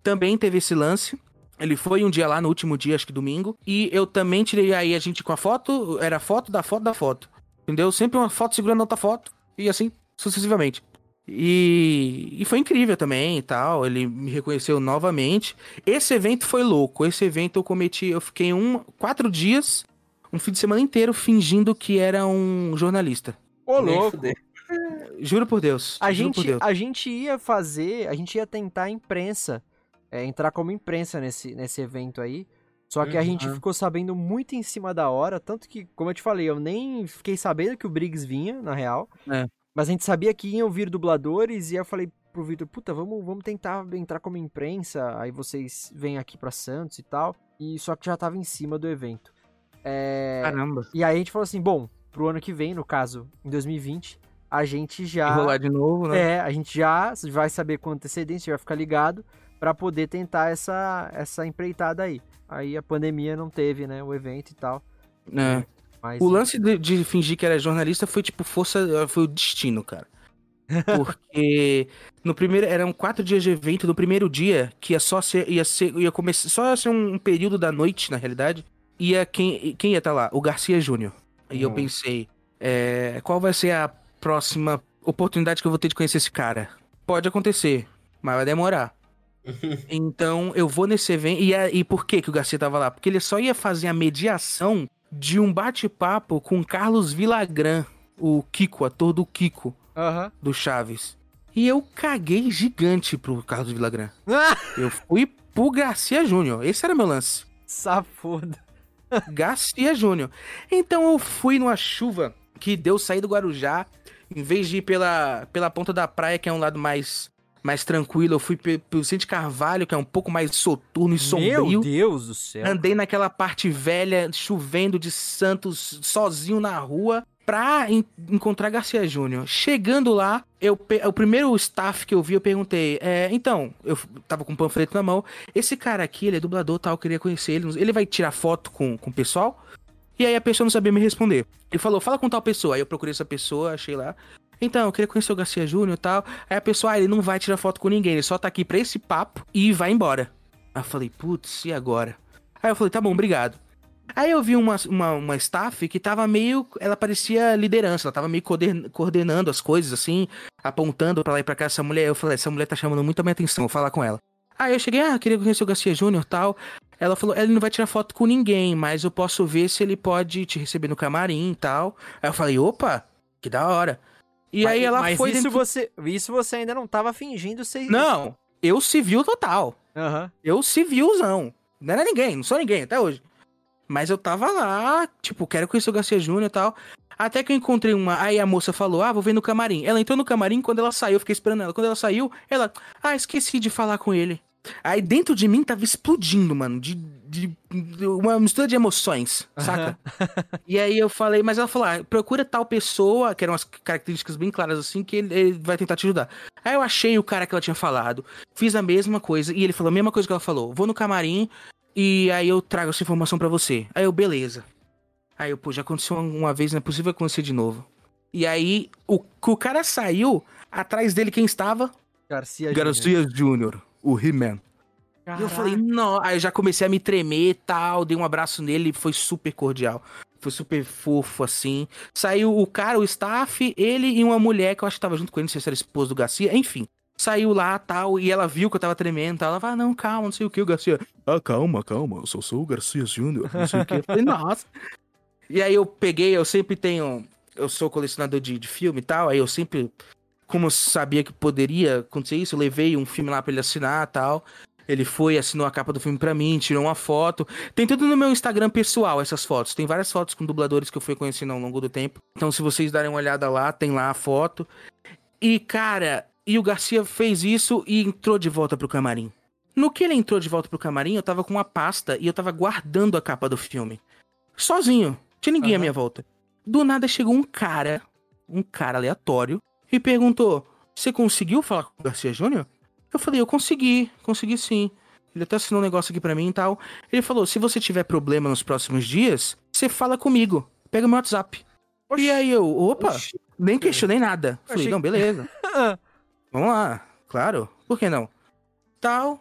Speaker 3: também teve esse lance. Ele foi um dia lá, no último dia, acho que domingo. E eu também tirei aí a gente com a foto, era foto da foto da foto. Entendeu? Sempre uma foto segurando outra foto. E assim, sucessivamente. E, e foi incrível também e tal. Ele me reconheceu novamente. Esse evento foi louco. Esse evento eu cometi. Eu fiquei um, quatro dias, um fim de semana inteiro, fingindo que era um jornalista.
Speaker 1: Ô,
Speaker 2: Nem
Speaker 1: louco.
Speaker 3: Juro por Deus.
Speaker 1: A
Speaker 3: juro por
Speaker 1: gente,
Speaker 3: Deus.
Speaker 1: a gente ia fazer, a gente ia tentar a imprensa, é, entrar como imprensa nesse, nesse evento aí. Só que a gente
Speaker 3: Uhum.
Speaker 1: ficou sabendo muito em cima da hora, tanto que, como eu te falei, eu nem fiquei sabendo que o Briggs vinha, na real.
Speaker 3: É.
Speaker 1: Mas a gente sabia que iam vir dubladores e eu falei pro Vitor, puta, vamos, vamos tentar entrar como imprensa, aí vocês vêm aqui pra Santos e tal. E só que já tava em cima do evento. É,
Speaker 3: Caramba.
Speaker 1: E aí a gente falou assim, bom, pro ano que vem, no caso, em 2020, a gente já...
Speaker 3: Enrolar de novo, né?
Speaker 1: É, a gente já vai saber com antecedência, vai ficar ligado pra poder tentar essa, essa empreitada aí. Aí a pandemia não teve, né, o evento e tal.
Speaker 3: É.
Speaker 1: Mas
Speaker 3: O lance de, de fingir que era jornalista foi tipo força, foi o destino, cara. Porque no primeiro eram quatro dias de evento. No primeiro dia, que ia só ser, ia ser, ia começar, só ia ser um período da noite, na realidade. Ia quem, quem ia estar lá? O Garcia Júnior. E eu
Speaker 2: Hum.
Speaker 3: pensei, é, qual vai ser a próxima oportunidade que eu vou ter de conhecer esse cara? Pode acontecer, mas vai demorar. Então eu vou nesse evento. E, a- e por que, que o Garcia tava lá? Porque ele só ia fazer a mediação de um bate-papo com Carlos Villagrán, o Kiko, ator do Kiko, do Chaves. E eu caguei gigante pro Carlos Villagrán. Eu fui pro Garcia Júnior. Esse era meu lance.
Speaker 1: Safoda.
Speaker 3: Garcia Júnior. Então eu fui numa chuva que deu sair do Guarujá. Em vez de ir pela, pela ponta da praia, que é um lado mais, mais tranquilo, eu fui pe- pelo Centro Carvalho, que é um pouco mais soturno e sombrio.
Speaker 1: Meu Deus do céu.
Speaker 3: Andei naquela parte velha, chovendo de Santos, sozinho na rua, pra en- encontrar Garcia Júnior. Chegando lá, eu o primeiro staff que eu vi, eu perguntei, é, então, eu tava com um panfleto na mão, esse cara aqui, ele é dublador tal, eu queria conhecer ele, ele vai tirar foto com, com o pessoal? E aí a pessoa não sabia me responder. Ele falou, fala com tal pessoa. Aí eu procurei essa pessoa, achei lá. Então, eu queria conhecer o Garcia Júnior e tal. Aí a pessoa, ah, ele não vai tirar foto com ninguém, ele só tá aqui pra esse papo e vai embora. Aí eu falei, putz, e agora? Aí eu falei, tá bom, obrigado. Aí eu vi uma, uma, uma staff que tava meio. Ela parecia liderança, ela tava meio coorden- coordenando as coisas, assim, apontando pra lá e pra cá essa mulher. Eu falei, essa mulher tá chamando muito a minha atenção, vou falar com ela. Aí eu cheguei, ah, queria conhecer o Garcia Júnior tal. Ela falou, ele não vai tirar foto com ninguém, mas eu posso ver se ele pode te receber no camarim e tal. Aí eu falei, opa, que da hora. E
Speaker 1: Mas-
Speaker 3: aí ela foi
Speaker 1: isso
Speaker 3: dentro...
Speaker 1: você, isso você ainda não tava fingindo ser.
Speaker 3: Não, eu civil total.
Speaker 1: Aham.
Speaker 3: Eu civilzão. Não era ninguém, não sou ninguém até hoje. Mas eu tava lá, tipo, quero conhecer o Garcia Júnior e tal. Até que eu encontrei uma. Aí a moça falou: Ah, vou ver no camarim. Ela entrou no camarim, quando ela saiu, eu fiquei esperando ela. Quando ela saiu, ela. Ah, esqueci de falar com ele. Aí dentro de mim tava explodindo, mano. De, de, de uma mistura de emoções, saca? e aí eu falei, mas ela falou: ah, procura tal pessoa, que eram umas características bem claras assim, que ele, ele vai tentar te ajudar. Aí eu achei o cara que ela tinha falado, fiz a mesma coisa, e ele falou a mesma coisa que ela falou: vou no camarim e aí eu trago essa informação pra você. Aí eu, beleza. Aí eu, pô, já aconteceu uma- uma vez, não é possível acontecer de novo. E aí, o, o cara saiu, atrás dele quem estava?
Speaker 1: Garcia Júnior.
Speaker 3: Garcia Júnior, o He-Man. E eu falei, não. Aí eu já comecei a me tremer e tal, dei um abraço nele, foi super cordial. Foi super fofo, assim. Saiu o cara, o staff, ele e uma mulher que eu acho que tava junto com ele, não sei se era esposa do Garcia, enfim. Saiu lá tal, e ela viu que eu tava tremendo tal. Ela falou, ah, não, calma, não sei o que, o Garcia. Ah, calma, calma, eu só sou o Garcia Júnior, não sei o que. Eu falei, nossa. E aí eu peguei, eu sempre tenho. Eu sou colecionador de, de filme e tal, aí eu sempre. Como eu sabia que poderia acontecer isso, eu levei um filme lá pra ele assinar e tal. Ele foi, assinou a capa do filme pra mim, tirou uma foto. Tem tudo no meu Instagram pessoal, essas fotos. Tem várias fotos com dubladores que eu fui conhecendo ao longo do tempo. Então, se vocês darem uma olhada lá, tem lá a foto. E, cara, e o Garcia fez isso e entrou de volta pro camarim. No que ele entrou de volta pro camarim, eu tava com uma pasta e eu tava guardando a capa do filme. Sozinho. Tinha ninguém à
Speaker 1: Aham.
Speaker 3: minha volta. Do nada chegou um cara, um cara aleatório, e perguntou: Você conseguiu falar com o Garcia Júnior? Eu falei: Eu consegui, consegui sim. Ele até assinou um negócio aqui pra mim e tal. Ele falou: Se você tiver problema nos próximos dias, você fala comigo. Pega meu WhatsApp. E aí eu, opa,
Speaker 1: Oxi.
Speaker 3: nem questionei nada. Falei:
Speaker 1: achei
Speaker 3: Não, beleza. Vamos lá, claro. Por que não? Tal,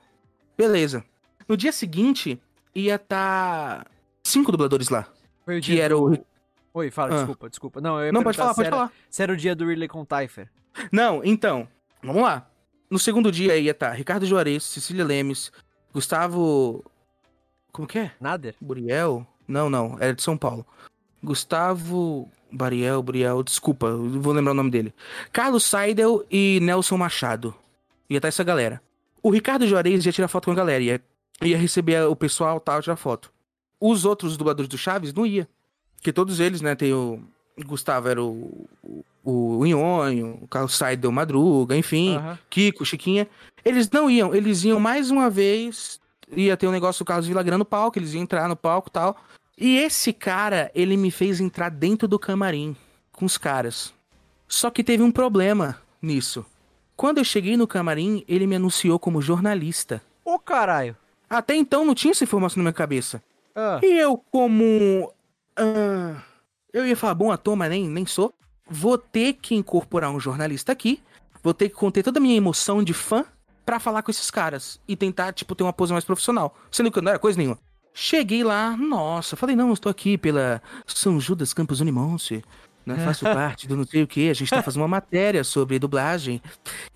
Speaker 3: beleza. No dia seguinte, ia estar cinco dubladores lá.
Speaker 1: O
Speaker 3: Que era o.
Speaker 1: Oi, fala,
Speaker 3: Ah.
Speaker 1: desculpa, desculpa. Não, eu
Speaker 3: Não, pode falar, pode
Speaker 1: era-
Speaker 3: falar.
Speaker 1: Se era o dia do Ridley Contaifer.
Speaker 3: Não, então, vamos lá. No segundo dia ia estar Ricardo Juarez, Cecília Lemes, Gustavo. Como que é?
Speaker 1: Nader?
Speaker 3: Buriel? Não, não, era de São Paulo. Gustavo. Bariel, Buriel, desculpa, vou lembrar o nome dele. Carlos Seidel e Nelson Machado. Ia estar essa galera. O Ricardo Juarez ia tirar foto com a galera, ia, ia receber o pessoal tal, tirar foto. Os outros dubladores do Chaves não ia. Porque todos eles, né, tem o. Gustavo era o. O, o Nhonho, o Carlos Seidel Madruga, enfim.
Speaker 1: Aham.
Speaker 3: Kiko, Chiquinha. Eles não iam, eles iam mais uma vez. Ia ter um negócio do Carlos Villagrán no palco, eles iam entrar no palco e tal. E esse cara, ele me fez entrar dentro do camarim com os caras. Só que teve um problema nisso. Quando eu cheguei no camarim, ele me anunciou como jornalista.
Speaker 1: Ô, caralho.
Speaker 3: Até então não tinha essa informação na minha cabeça.
Speaker 1: Ah,
Speaker 3: E eu, como. Ah, eu ia falar bom ator, mas nem, nem sou. Vou ter que incorporar um jornalista aqui. Vou ter que conter toda a minha emoção de fã pra falar com esses caras. E tentar, tipo, ter uma pose mais profissional. Sendo que não era coisa nenhuma. Cheguei lá, nossa, falei, não, estou aqui pela São Judas Campos Unimonte. Né, faço parte do não sei o que, a gente tá fazendo uma matéria sobre dublagem.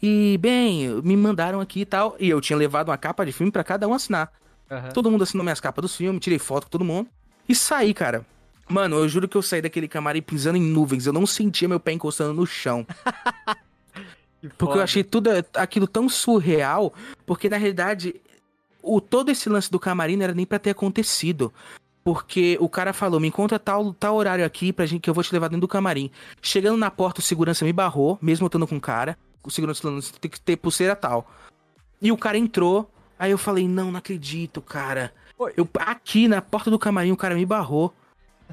Speaker 3: E, bem, me mandaram aqui e tal. E eu tinha levado uma capa de filme pra cada um assinar.
Speaker 1: aham.
Speaker 3: Todo mundo assinou minhas capas dos filmes, tirei foto com todo mundo. E saí, cara. Mano, eu juro que eu saí daquele camarim pisando em nuvens. Eu não sentia meu pé encostando no chão.
Speaker 1: Que
Speaker 3: Porque eu achei tudo aquilo tão surreal. Porque na realidade, o, todo esse lance do camarim não era nem pra ter acontecido. Porque o cara falou: me encontra tal, tal horário aqui pra gente que eu vou te levar dentro do camarim. Chegando na porta, o segurança me barrou, mesmo eu estando com o cara. O segurança falando: você tem que ter pulseira tal. E o cara entrou. Aí eu falei: não, não acredito, cara. Eu, aqui na porta do camarim, o cara me barrou.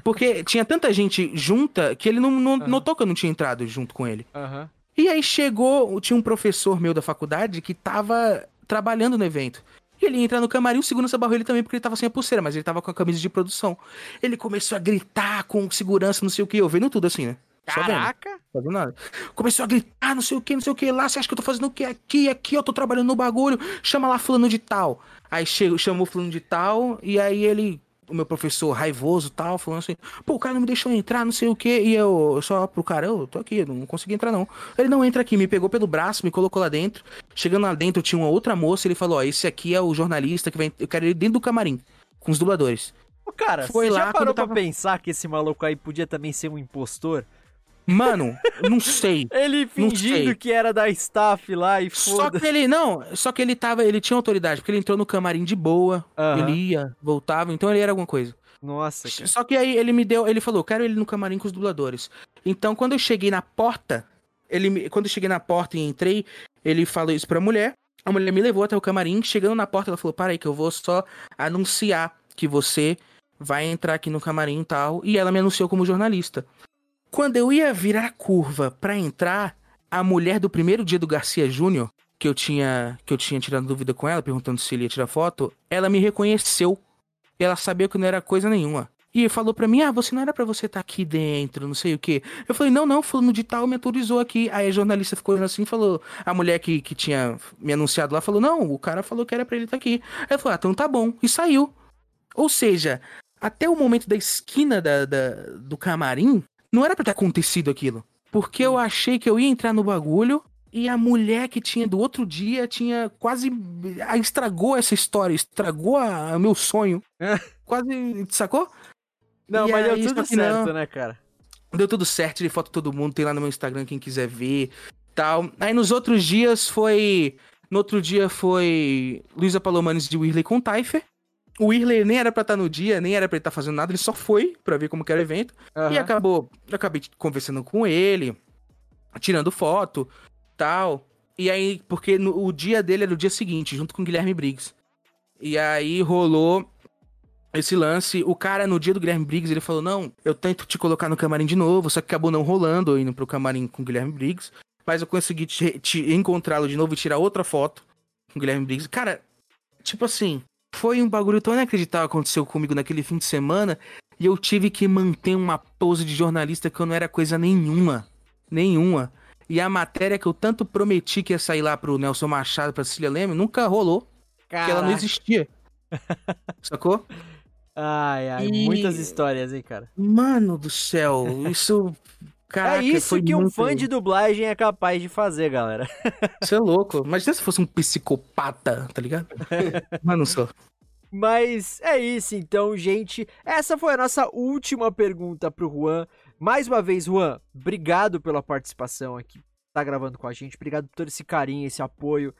Speaker 3: Porque tinha tanta gente junta que ele não, não
Speaker 1: Aham.
Speaker 3: notou que eu não tinha entrado junto com ele.
Speaker 1: Aham.
Speaker 3: E aí chegou, tinha um professor meu da faculdade que tava trabalhando no evento. E ele ia entrar no camarim, o segurança barrou ele também porque ele tava sem a pulseira, mas ele tava com a camisa de produção. Ele começou a gritar com segurança, não sei o que, eu vendo tudo assim, né?
Speaker 1: Caraca!
Speaker 3: fazendo nada. Começou a gritar, não sei o que, não sei o que lá, você acha que eu tô fazendo o que aqui, aqui, eu tô trabalhando no bagulho, chama lá fulano de tal. Aí chegou, chamou fulano de tal, e aí ele, o meu professor raivoso e tal, falando assim, pô, o cara não me deixou entrar, não sei o que, e eu, eu só pro cara, eu tô aqui, eu não consegui entrar não. Ele não entra aqui, me pegou pelo braço, me colocou lá dentro. Chegando lá dentro, tinha uma outra moça, ele falou, ó, esse aqui é o jornalista que vai, eu quero ele dentro do camarim, com os dubladores.
Speaker 1: Cara,
Speaker 3: Foi
Speaker 1: você
Speaker 3: lá
Speaker 1: já parou
Speaker 3: tava-
Speaker 1: pra pensar que esse maluco aí podia também ser um impostor?
Speaker 3: Mano, não sei.
Speaker 1: Ele fingindo
Speaker 3: sei.
Speaker 1: que era da staff lá e
Speaker 3: Só
Speaker 1: foda.
Speaker 3: que ele, não, só que ele tava, ele tinha autoridade, porque ele entrou no camarim de boa,
Speaker 1: Aham.
Speaker 3: ele ia, voltava, então ele era alguma coisa.
Speaker 1: Nossa, cara.
Speaker 3: Só que aí ele me deu, ele falou, quero ele no camarim com os dubladores. Então quando eu cheguei na porta, ele quando eu cheguei na porta e entrei, ele falou isso pra mulher, a mulher me levou até o camarim, chegando na porta ela falou, para aí que eu vou só anunciar que você vai entrar aqui no camarim e tal, e ela me anunciou como jornalista. Quando eu ia virar a curva pra entrar, a mulher do primeiro dia do Garcia Júnior, que eu tinha que eu tinha tirado dúvida com ela, perguntando se ele ia tirar foto, ela me reconheceu. Ela sabia que não era coisa nenhuma. E falou pra mim: "Ah, você não era pra você estar aqui dentro, não sei o quê". Eu falei: "Não, não, fulano de tal me autorizou aqui". Aí a jornalista ficou assim e falou: "A mulher que, que tinha me anunciado lá falou: "Não, o cara falou que era pra ele estar aqui". Aí eu falei: "Ah, então tá bom". E saiu. Ou seja, até o momento da esquina da, da- do camarim, não era pra ter acontecido aquilo. Porque eu achei que eu ia entrar no bagulho e a mulher que tinha do outro dia tinha quase. ah, estragou essa história, estragou a- o meu sonho. quase. Sacou?
Speaker 1: Não,
Speaker 3: E
Speaker 1: mas deu tudo certo,
Speaker 3: não.
Speaker 1: né, cara?
Speaker 3: Deu tudo certo, tirei foto todo mundo, tem lá no meu Instagram quem quiser ver. Tal. Aí nos outros dias foi. No outro dia foi Luísa Palomanes de Whirley com Taifer. O Whirley nem era pra estar no dia, nem era pra ele estar fazendo nada, ele só foi pra ver como que era o evento. E
Speaker 1: Aham.
Speaker 3: acabou, eu acabei conversando com ele, tirando foto, tal. E aí, porque no- o dia dele era o dia seguinte, junto com o Guilherme Briggs. E aí rolou esse lance. O cara, no dia do Guilherme Briggs, ele falou: Não, eu tento te colocar no camarim de novo, só que acabou não rolando, eu indo pro camarim com o Guilherme Briggs. Mas eu consegui te, te encontrá-lo de novo e tirar outra foto com o Guilherme Briggs. Cara, tipo assim, foi um bagulho tão inacreditável que aconteceu comigo naquele fim de semana. E eu tive que manter uma pose de jornalista que eu não era coisa nenhuma. Nenhuma. E a matéria que eu tanto prometi que ia sair lá pro Nelson Machado, pra Cecília Leme, nunca rolou. Porque ela não
Speaker 1: Caraca.
Speaker 3: existia. Sacou?
Speaker 1: Ai, ai,
Speaker 3: E-
Speaker 1: muitas histórias, hein, cara.
Speaker 3: Mano do céu, isso. Caraca,
Speaker 1: é isso que um fã de dublagem é capaz de fazer, galera.
Speaker 3: Você é louco. Imagina se fosse um psicopata, tá ligado? Mas não sou.
Speaker 1: Mas é isso então, gente. Essa foi a nossa última pergunta pro Juan. Mais uma vez, Juan, obrigado pela participação aqui. Tá gravando com a gente. Obrigado por todo esse carinho, esse apoio.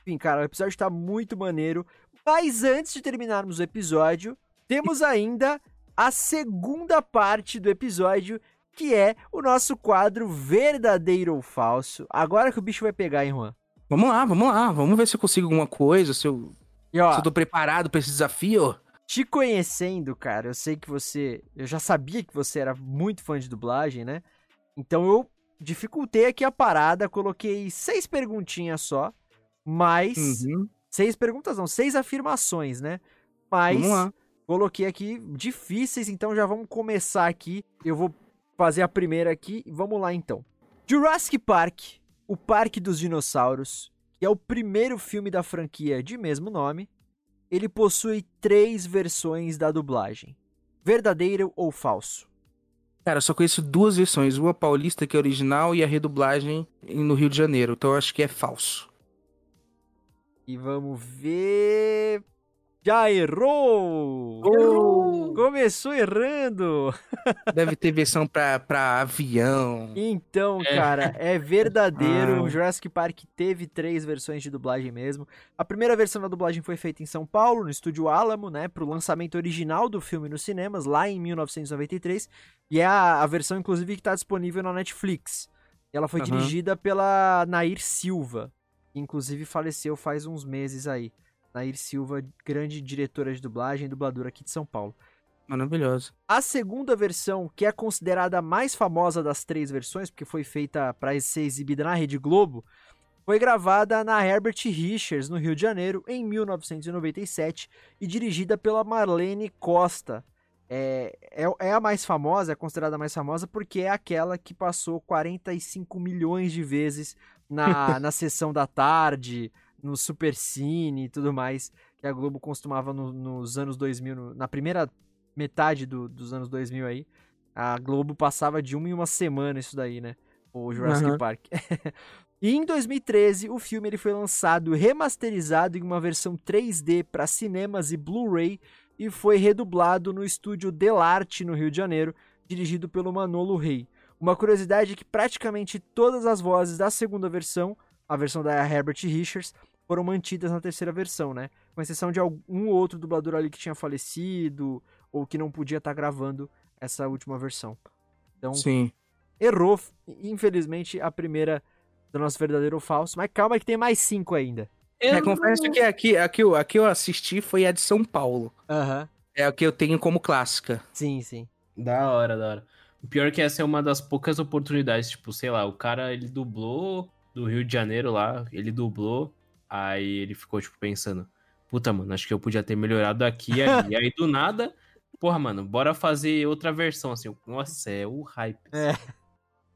Speaker 1: Enfim, cara, o episódio tá muito maneiro. Mas antes de terminarmos o episódio, temos ainda a segunda parte do episódio, que é o nosso quadro Verdadeiro ou Falso. Agora que o bicho vai pegar, hein, Juan?
Speaker 3: Vamos lá, vamos lá. Vamos ver se eu consigo alguma coisa, se eu,
Speaker 1: E ó,
Speaker 3: se eu tô preparado pra esse desafio.
Speaker 1: te conhecendo, cara, eu sei que você. Eu já sabia que você era muito fã de dublagem, né? Então eu dificultei aqui a parada, coloquei seis perguntinhas só. Mas
Speaker 3: Uhum.
Speaker 1: Seis perguntas não, seis afirmações, né? Mas coloquei aqui difíceis, então já vamos começar aqui. Eu vou fazer a primeira aqui e vamos lá então. Jurassic Park, o Parque dos Dinossauros, que é o primeiro filme da franquia de mesmo nome, ele possui três versões da dublagem. Verdadeiro ou falso?
Speaker 3: Cara, eu só conheço duas versões, uma paulista que é original e a redublagem no Rio de Janeiro, então eu acho que é falso.
Speaker 1: E vamos ver. Já errou!
Speaker 3: errou!
Speaker 1: Começou errando!
Speaker 3: Deve ter versão pra, pra avião.
Speaker 1: Então, é. cara, é verdadeiro. Ah. O Jurassic Park teve três versões de dublagem mesmo. A primeira versão da dublagem foi feita em São Paulo, no estúdio Alamo, né? Pro lançamento original do filme nos cinemas, lá em 1993. E é a, a versão, inclusive, que tá disponível na Netflix. Ela foi uhum. dirigida pela Nair Silva, que inclusive faleceu faz uns meses aí. Nair Silva, grande diretora de dublagem e dubladora aqui de São Paulo.
Speaker 3: Maravilhoso.
Speaker 1: A segunda versão, que é considerada a mais famosa das três versões, porque foi feita para ser exibida na Rede Globo, foi gravada na Herbert Richards, no Rio de Janeiro, em 1997 e dirigida pela Marlene Costa. É, é, é, a mais famosa, é considerada a mais famosa porque é aquela que passou 45 milhões de vezes na, na sessão da tarde, no Supercine e tudo mais, que a Globo costumava no, nos anos 2000, no, na primeira metade do, dos anos 2000 aí, a Globo passava de uma em uma semana isso daí, né? O Jurassic uhum. Park. e em 2013, o filme ele foi lançado remasterizado em uma versão 3D para cinemas e Blu-ray e foi redublado no estúdio Delarte, no Rio de Janeiro, dirigido pelo Manolo Rey. Uma curiosidade é que praticamente todas as vozes da segunda versão, a versão da Herbert Richards, foram mantidas na terceira versão, né? Com exceção de algum outro dublador ali que tinha falecido ou que não podia estar tá gravando essa última versão. Então,
Speaker 3: Sim.
Speaker 1: errou, infelizmente, a primeira do nosso verdadeiro ou falso. Mas calma que tem mais cinco ainda.
Speaker 3: Eu é, confesso que aqui, aqui, aqui eu assisti foi a de São Paulo.
Speaker 1: Aham. Uhum.
Speaker 3: É a que eu tenho como clássica.
Speaker 1: Sim, sim.
Speaker 2: Da hora, da hora. O pior é que essa é uma das poucas oportunidades, tipo, sei lá, o cara, ele dublou do Rio de Janeiro lá, ele dublou, Aí ele ficou, tipo, pensando, puta, mano, acho que eu podia ter melhorado aqui e ali. aí do nada, porra, mano, bora fazer outra versão, assim. Nossa, é o hype.
Speaker 1: É.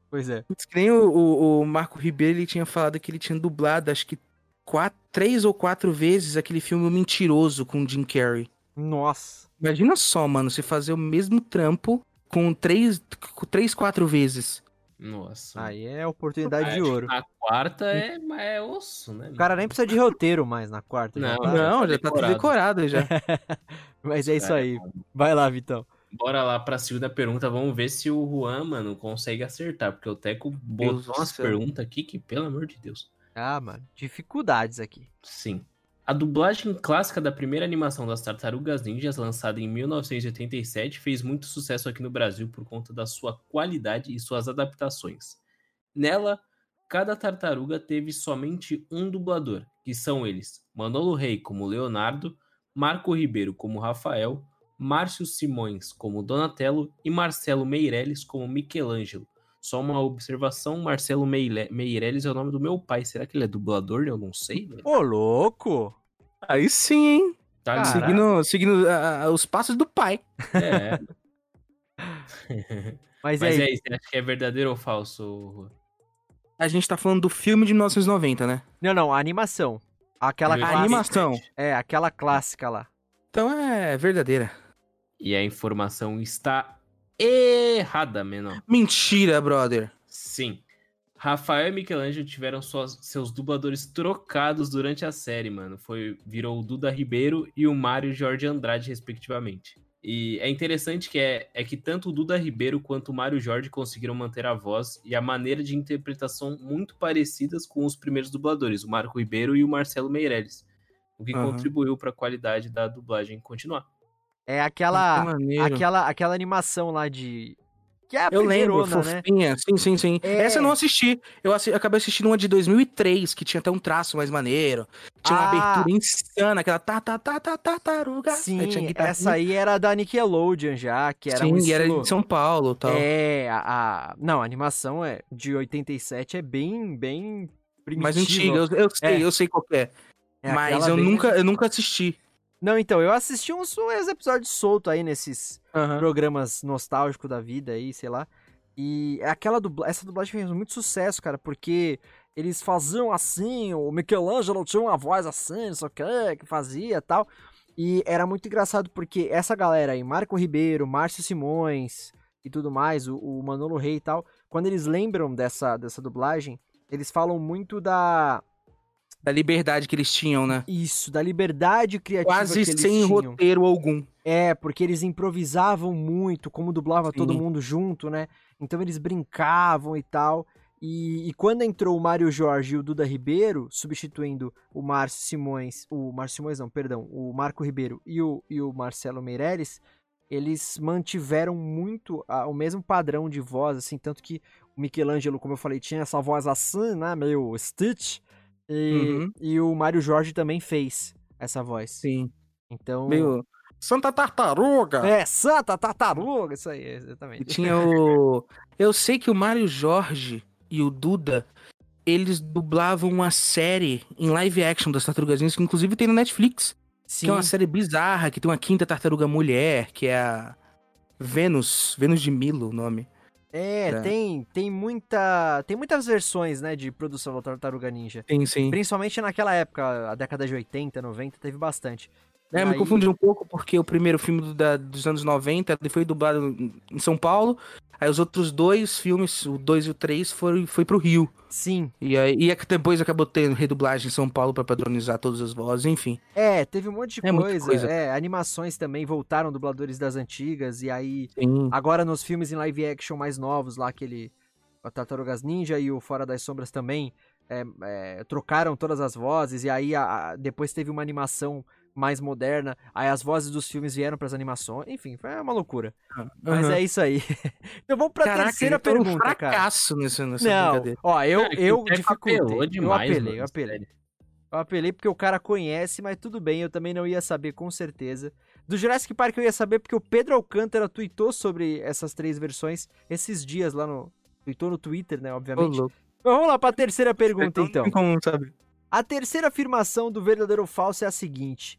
Speaker 1: Pois é.
Speaker 3: Que nem o, o, o, Marco Ribeiro, ele tinha falado que ele tinha dublado, acho que quatro, três ou quatro vezes aquele filme Mentiroso com Jim Carrey.
Speaker 1: Nossa.
Speaker 3: Imagina só, mano, você fazer o mesmo trampo com três, com três quatro vezes.
Speaker 2: Nossa.
Speaker 1: Aí é oportunidade de ouro.
Speaker 2: Na quarta é, é osso, né?
Speaker 1: O cara nem precisa de roteiro mais na quarta.
Speaker 3: Não, já tá, não, já tá tudo decorado já.
Speaker 1: Mas é isso aí. Vai lá, Vitão.
Speaker 2: Bora lá pra segunda pergunta. Vamos ver se o Juan, mano, consegue acertar. Porque o Teco botou umas perguntas aqui que, pelo amor de Deus.
Speaker 1: Ah, mano. Dificuldades aqui.
Speaker 2: Sim. A dublagem clássica da primeira animação das Tartarugas Ninjas, lançada em 1987, fez muito sucesso aqui no Brasil por conta da sua qualidade e suas adaptações. Nela, cada tartaruga teve somente um dublador, que são eles: Manolo Rey como Leonardo, Marco Ribeiro como Rafael, Márcio Simões como Donatello e Marcelo Meirelles como Michelangelo. Só uma observação, Marcelo Meirelles é o nome do meu pai. Será que ele é dublador? Eu não sei.
Speaker 1: Ô, louco!
Speaker 3: Aí sim, hein? Tá seguindo, seguindo uh, os passos do pai.
Speaker 2: É.
Speaker 1: Mas, Mas
Speaker 2: é isso, você acha que é verdadeiro ou falso?
Speaker 3: A gente tá falando do filme de 1990, né?
Speaker 1: Não, não, a animação. Aquela
Speaker 3: a animação.
Speaker 1: É, aquela clássica lá.
Speaker 3: Então é verdadeira.
Speaker 2: E a informação está errada, menor.
Speaker 3: Mentira, brother.
Speaker 2: Sim. Rafael e Michelangelo tiveram suas, seus dubladores trocados durante a série, mano. Foi, virou o Duda Ribeiro e o Mário Jorge Andrade, respectivamente. E é interessante que é, é que tanto o Duda Ribeiro quanto o Mário Jorge conseguiram manter a voz e a maneira de interpretação muito parecidas com os primeiros dubladores, o Marco Ribeiro e o Marcelo Meirelles, o que uhum. contribuiu para a qualidade da dublagem continuar.
Speaker 1: É aquela, aquela, aquela animação lá de que é a
Speaker 3: eu lembro, né? fofinha. Sim, sim, sim. É... Essa eu não assisti. Eu assi acabei assistindo uma de 2003, que tinha até um traço mais maneiro. Tinha ah. uma abertura insana, aquela tá, tá, tá, tá, tartaruga.
Speaker 1: Sim, aí essa aí era da Nickelodeon já, que era
Speaker 3: Sim,
Speaker 1: um
Speaker 3: estilo... era de São Paulo tal.
Speaker 1: É, a, a... Não, a animação é de 87 é bem, bem
Speaker 3: primitiva. Mais antiga, eu, eu sei, é. eu sei qual é.
Speaker 1: É
Speaker 3: mas eu
Speaker 1: bem-
Speaker 3: nunca, eu nunca assisti.
Speaker 1: Não, então, eu assisti uns, uns episódios soltos aí nesses
Speaker 3: Aham.
Speaker 1: programas nostálgicos da vida aí, sei lá. E aquela dubla... essa dublagem fez muito sucesso, cara, porque eles faziam assim, o Michelangelo tinha uma voz assim, não sei o que, que fazia e tal. E era muito engraçado porque essa galera aí, Marco Ribeiro, Márcio Simões e tudo mais, o, o Manolo Rey e tal, quando eles lembram dessa, dessa dublagem, eles falam muito da.
Speaker 3: Da liberdade que eles tinham, né?
Speaker 1: Isso, da liberdade criativa
Speaker 3: Quase
Speaker 1: que eles
Speaker 3: sem
Speaker 1: tinham.
Speaker 3: roteiro algum.
Speaker 1: É, porque eles improvisavam muito, como dublava todo
Speaker 3: Sim.
Speaker 1: mundo junto, né? Então eles brincavam e tal. E, e quando entrou o Mário Jorge e o Duda Ribeiro, substituindo o Márcio Simões, o Márcio Simões não, perdão, o Marco Ribeiro e o, e o Marcelo Meirelles, eles mantiveram muito a- o mesmo padrão de voz, assim, tanto que o Michelangelo, como eu falei, tinha essa voz assim, né, meio Stitch, e,
Speaker 3: Uhum.
Speaker 1: e o Mário Jorge também fez essa voz.
Speaker 3: Sim.
Speaker 1: Então...
Speaker 3: Meio. Santa Tartaruga!
Speaker 1: É, Santa Tartaruga, isso aí, exatamente.
Speaker 3: E tinha o. Eu sei que o Mário Jorge e o Duda, eles dublavam uma série em live action das Tartarugas Ninjas, que inclusive tem no Netflix.
Speaker 1: Sim,
Speaker 3: Que é uma série bizarra, que tem uma quinta tartaruga mulher, que é a. Vênus. Vênus de Milo, o nome.
Speaker 1: É,
Speaker 3: É.
Speaker 1: tem, tem muita, tem muitas versões, né, de produção da Tartaruga Ninja.
Speaker 3: Sim, sim.
Speaker 1: Principalmente naquela época, a década de 80, 90, teve bastante.
Speaker 3: É, me confundi um pouco porque o primeiro filme do- da- dos anos 90 ele foi dublado em São Paulo. Aí os outros dois filmes, o 2 e o 3, foi, foi pro Rio.
Speaker 1: Sim,
Speaker 3: E aí e é que depois acabou tendo redublagem em São Paulo pra padronizar todas as vozes, enfim.
Speaker 1: é, teve um monte de
Speaker 3: É
Speaker 1: coisa.
Speaker 3: coisa.
Speaker 1: É, animações também voltaram dubladores das antigas, e aí,
Speaker 3: Sim.
Speaker 1: agora nos filmes em live action mais novos, lá aquele, o Tartarugas Ninja e o Fora das Sombras também, é, é, trocaram todas as vozes, e aí a- a- depois teve uma animação mais moderna, aí as vozes dos filmes vieram pras animações, enfim, foi uma loucura. Mas
Speaker 3: Aham.
Speaker 1: é isso aí. então vamos pra
Speaker 3: Caraca,
Speaker 1: terceira
Speaker 3: eu tô um
Speaker 1: pergunta, cara.
Speaker 3: fracasso nessa,
Speaker 1: Não,
Speaker 3: brincadeira.
Speaker 1: ó, eu,
Speaker 2: Cara,
Speaker 1: eu dificultei.
Speaker 2: apelou
Speaker 1: eu
Speaker 2: demais,
Speaker 1: apelei,
Speaker 2: mano,
Speaker 1: eu apelei.
Speaker 2: sério.
Speaker 1: Eu apelei porque o cara conhece, mas tudo bem, eu também não ia saber com certeza. Do Jurassic Park eu ia saber porque o Pedro Alcântara tweetou sobre essas três versões esses dias lá no. Tweetou no Twitter, né, obviamente. Mas vamos lá pra terceira pergunta, então.
Speaker 3: tem como saber.
Speaker 1: A terceira afirmação do verdadeiro ou falso é a seguinte: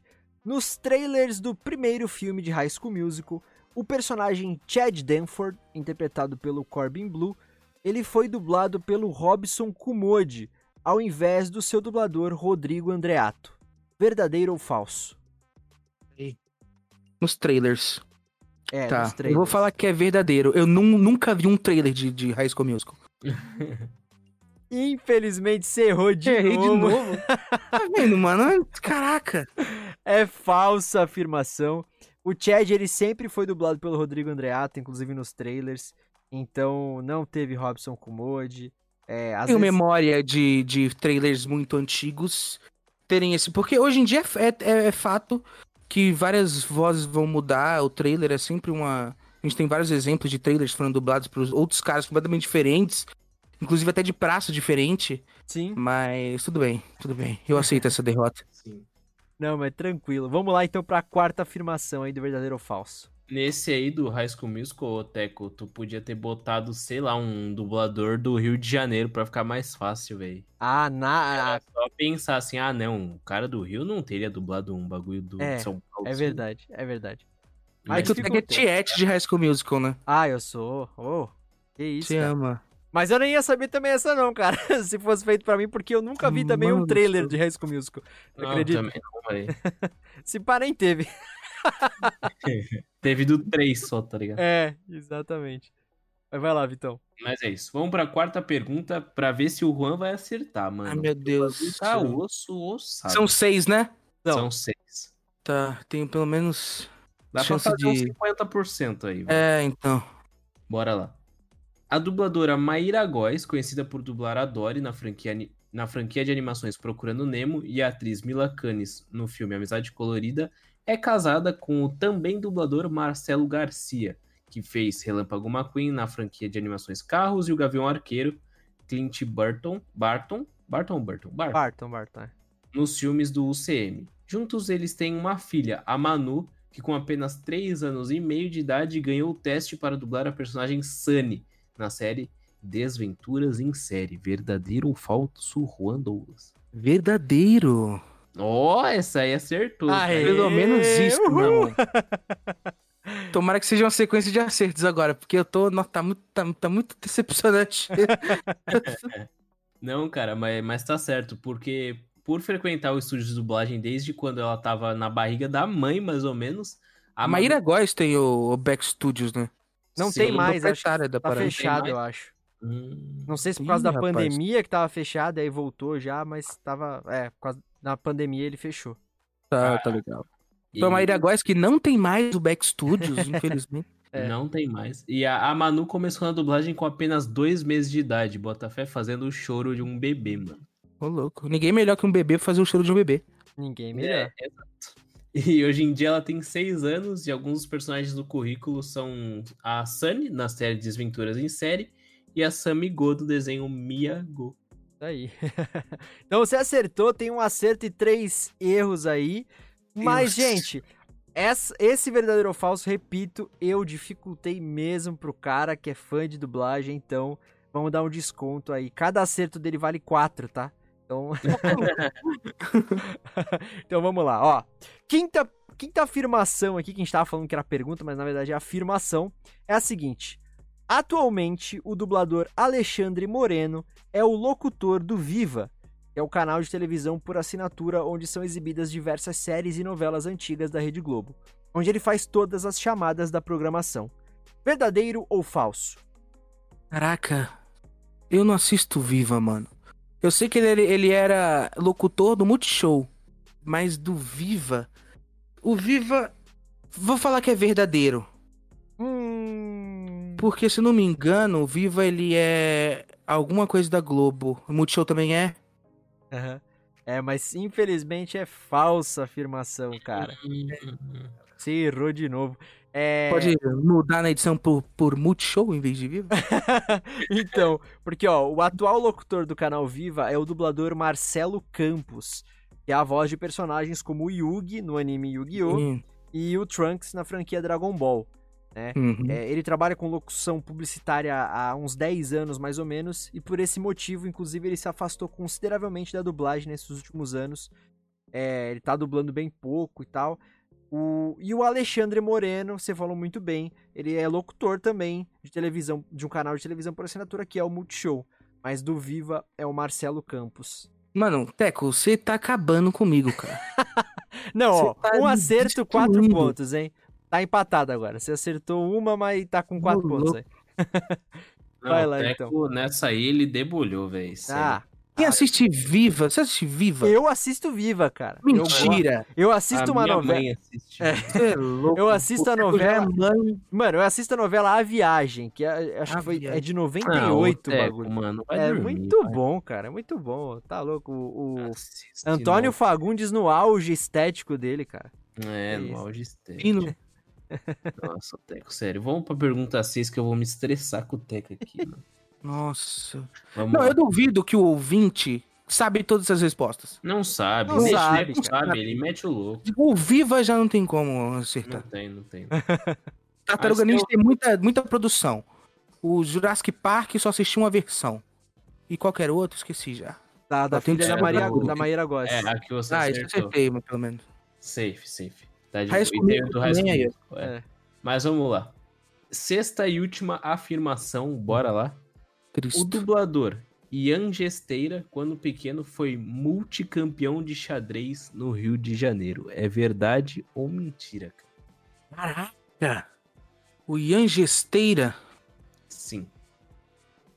Speaker 1: Nos trailers do primeiro filme de High School Musical, o personagem Chad Danford, interpretado pelo Corbin Blue, ele foi dublado pelo Robson Kumode, ao invés do seu dublador Rodrigo Andreato. Verdadeiro ou falso?
Speaker 3: Nos trailers.
Speaker 1: É,
Speaker 3: tá.
Speaker 1: nos
Speaker 3: Eu
Speaker 1: trailers.
Speaker 3: vou falar que é verdadeiro. Eu nu- nunca vi um trailer de, de High School Musical.
Speaker 1: Infelizmente você errou de
Speaker 3: Errei de
Speaker 1: novo.
Speaker 3: novo. tá vendo, mano? Caraca.
Speaker 1: É falsa afirmação. O Chad, ele sempre foi dublado pelo Rodrigo Andreato, inclusive nos trailers. Então, não teve Robson Kumode. É,
Speaker 3: Tenho
Speaker 1: vezes...
Speaker 3: memória de, de trailers muito antigos terem esse. Porque hoje em dia é, é- é fato que várias vozes vão mudar. O trailer é sempre uma. A gente tem vários exemplos de trailers que foram dublados por outros caras completamente diferentes. Inclusive até de praça diferente.
Speaker 1: Sim.
Speaker 3: Mas tudo bem, tudo bem. Eu aceito essa derrota.
Speaker 2: Sim.
Speaker 1: Não, mas tranquilo. Vamos lá, então, pra quarta afirmação aí do verdadeiro ou falso.
Speaker 2: Nesse aí do High School Musical, Teco, tu podia ter botado, sei lá, um dublador do Rio de Janeiro pra ficar mais fácil, velho.
Speaker 1: Ah, na...
Speaker 2: Era só pensar assim, ah, não, o cara do Rio não teria dublado um bagulho do
Speaker 1: É,
Speaker 2: São Paulo.
Speaker 1: é
Speaker 2: assim.
Speaker 1: verdade, é verdade.
Speaker 3: Aí
Speaker 1: Mas
Speaker 3: tu pega
Speaker 1: dificultou.
Speaker 3: Tiete de High School Musical, né?
Speaker 1: Ah, eu sou. Oh, que isso,
Speaker 3: Te
Speaker 1: cara.
Speaker 3: ama.
Speaker 1: Mas eu nem ia saber também essa não, cara. Se fosse feito pra mim, porque eu nunca vi também um
Speaker 3: Mano,
Speaker 1: trailer
Speaker 3: eu-
Speaker 1: de High School Musical. Não acredito.
Speaker 2: também não, velho.
Speaker 1: Se pá, nem teve.
Speaker 2: Teve do 3 só, tá ligado?
Speaker 1: É, exatamente. Mas vai lá, Vitão.
Speaker 2: Mas é isso. Vamos pra quarta pergunta pra ver se o Juan vai acertar, mano.
Speaker 3: Ai, meu Deus.
Speaker 2: Tá osso, ossado.
Speaker 3: São seis, né?
Speaker 1: Não.
Speaker 2: São seis.
Speaker 3: Tá, tenho pelo menos.
Speaker 2: Dá
Speaker 3: Chance
Speaker 2: pra fazer uns
Speaker 3: de-
Speaker 2: 50% aí, velho.
Speaker 3: É, então.
Speaker 2: Bora lá. A dubladora Maíra Góes, conhecida por dublar a Dory na franquia, na franquia de animações Procurando Nemo, e a atriz Mila Kunis no filme Amizade Colorida, é casada com o também dublador Marcelo Garcia, que fez Relâmpago McQueen na franquia de animações Carros e o Gavião Arqueiro, Clint Burton, Barton, Barton Burton? Barton,
Speaker 1: Barton, Barton. é.
Speaker 2: nos filmes do UCM. Juntos eles têm uma filha, a Manu, que com apenas 3 anos e meio de idade ganhou o teste para dublar a personagem Sunny na série Desventuras em Série. Verdadeiro ou falso, Juan Douglas?
Speaker 3: Verdadeiro.
Speaker 2: Ó, essa aí acertou.
Speaker 1: Aê.
Speaker 2: cara.
Speaker 3: Pelo menos isso,
Speaker 1: Uhul.
Speaker 3: não. Tomara que seja uma sequência de acertos agora, porque eu tô. Nossa, tá muito, tá, tá muito decepcionante.
Speaker 2: Não, cara, mas, mas tá certo, porque por frequentar o estúdio de dublagem desde quando ela tava na barriga da mãe, mais ou menos.
Speaker 3: A Maíra Góes tem o, o Back Studios, né?
Speaker 1: Não
Speaker 2: Sim.
Speaker 1: tem mais, acho que
Speaker 3: Proprietária da
Speaker 1: tá
Speaker 3: parada.
Speaker 1: fechado, eu acho.
Speaker 2: Hum,
Speaker 1: Não sei se por
Speaker 3: Ih,
Speaker 1: causa da
Speaker 3: rapaz.
Speaker 1: pandemia que tava fechado, aí voltou já, mas tava. É, por causa da pandemia ele fechou.
Speaker 3: Tá, tá legal.
Speaker 2: e
Speaker 3: Então a Maíra Góes que não tem mais o Back Studios, infelizmente.
Speaker 1: É.
Speaker 2: Não tem mais. E a, a Manu começou na dublagem com apenas dois meses de idade, Botafé fazendo o choro de um bebê, mano.
Speaker 3: Ô, louco. Ninguém melhor que um bebê pra fazer o cheiro de um bebê.
Speaker 1: Ninguém melhor.
Speaker 2: É, exato. E hoje em dia ela tem seis anos e alguns dos personagens do currículo são a Sunny, na série Desventuras em Série, e a Sammy Go, do desenho Miyago.
Speaker 1: Aí. então você acertou, tem um acerto e três erros aí. Mas,
Speaker 3: Deus.
Speaker 1: gente, essa- esse verdadeiro ou falso, repito, eu dificultei mesmo pro cara que é fã de dublagem, então vamos dar um desconto aí. Cada acerto dele vale quatro, tá? Então. então vamos lá, ó. Quinta, quinta afirmação aqui, que a gente tava falando que era pergunta, mas na verdade é afirmação, é a seguinte. Atualmente, o dublador Alexandre Moreno é o locutor do Viva, que é o canal de televisão por assinatura onde são exibidas diversas séries e novelas antigas da Rede Globo, onde ele faz todas as chamadas da programação. Verdadeiro ou falso?
Speaker 3: Caraca, eu não assisto Viva, mano. Eu sei que ele, ele era locutor do Multishow, mas do Viva. O Viva. Vou falar que é verdadeiro.
Speaker 1: Hum.
Speaker 3: Porque, se não me engano, o Viva ele é alguma coisa da Globo. O Multishow também é?
Speaker 1: Aham. É, mas infelizmente é falsa a afirmação, cara. Você errou de novo. É...
Speaker 3: Pode mudar na edição por, por Multishow em vez de Viva?
Speaker 1: então, porque ó, o atual locutor do canal Viva é o dublador Marcelo Campos, que é a voz de personagens como o Yugi no anime Yu-Gi-Oh!
Speaker 3: Hum,
Speaker 1: e o Trunks na franquia Dragon Ball.
Speaker 3: uhum.
Speaker 1: É, ele trabalha com locução publicitária há uns 10 anos, mais ou menos, e por esse motivo, inclusive, ele se afastou consideravelmente da dublagem nesses últimos anos. É, ele tá dublando bem pouco e tal. O- e o Alexandre Moreno, você falou muito bem, ele é locutor também de televisão, de um canal de televisão por assinatura que é o Multishow. Mas do Viva é o Marcelo Campos.
Speaker 3: Mano, Teco, você tá acabando comigo, cara.
Speaker 1: Não, ó,
Speaker 3: tá
Speaker 1: um acerto, quatro pontos, hein? Tá empatado agora. Você acertou uma, mas tá com quatro pontos
Speaker 3: louco.
Speaker 1: aí.
Speaker 2: Não,
Speaker 1: Vai lá,
Speaker 2: o Teco, Nessa aí ele debulhou, velho.
Speaker 1: Ah,
Speaker 3: Quem assiste Viva? Você assiste Viva?
Speaker 1: eu assisto Viva, cara. Eu-
Speaker 3: Mentira!
Speaker 1: Eu, assisto
Speaker 2: a
Speaker 1: uma
Speaker 2: minha
Speaker 1: novela.
Speaker 2: mãe assiste.
Speaker 1: É.
Speaker 3: Você é louco.
Speaker 1: Eu assisto a
Speaker 3: O
Speaker 1: novela-
Speaker 3: é mãe.
Speaker 1: Mano, eu assisto a novela A Viagem, que é- acho
Speaker 3: A
Speaker 1: que foi, é de
Speaker 2: Não,
Speaker 1: 98 o
Speaker 2: Teco,
Speaker 1: bagulho.
Speaker 2: mano,
Speaker 1: É
Speaker 2: dormir,
Speaker 1: muito
Speaker 2: vai.
Speaker 1: bom, cara. É muito bom. Tá louco. O, o Antônio Fagundes no auge estético dele, cara.
Speaker 2: É,
Speaker 1: É
Speaker 2: no auge estético. Nossa, Teco, sério. Vamos pra pergunta 6 que eu vou me estressar com o Teco aqui, mano.
Speaker 3: Nossa.
Speaker 2: Vamos
Speaker 3: Não,
Speaker 2: lá.
Speaker 3: eu duvido que o ouvinte sabe todas as respostas.
Speaker 2: Não sabe.
Speaker 1: Não sabe,
Speaker 2: ele
Speaker 1: cara.
Speaker 2: sabe, ele mete o louco.
Speaker 3: O Viva já não tem como
Speaker 2: Não
Speaker 3: acertar.
Speaker 2: tem, não tem.
Speaker 3: Tartaruga Ninja tem muita, muita produção. O Jurassic Park só assisti uma versão. E qualquer outro, esqueci já.
Speaker 1: Da, da
Speaker 3: tenho
Speaker 1: filha
Speaker 3: que
Speaker 1: da
Speaker 2: ser
Speaker 1: Maria,
Speaker 2: do-
Speaker 1: da Maíra Góes.
Speaker 2: É, aqui você
Speaker 3: Ah, isso
Speaker 2: acertou.
Speaker 3: acertei, mas pelo menos.
Speaker 2: Safe, safe. Tá de boa. É.
Speaker 1: É.
Speaker 2: Mas vamos lá. Sexta e última afirmação, bora lá. O
Speaker 3: Cristo.
Speaker 2: dublador Ian Gesteira, quando pequeno, foi multicampeão de xadrez no Rio de Janeiro. É verdade ou mentira? cara?
Speaker 3: Caraca. O Ian Gesteira,
Speaker 2: Sim.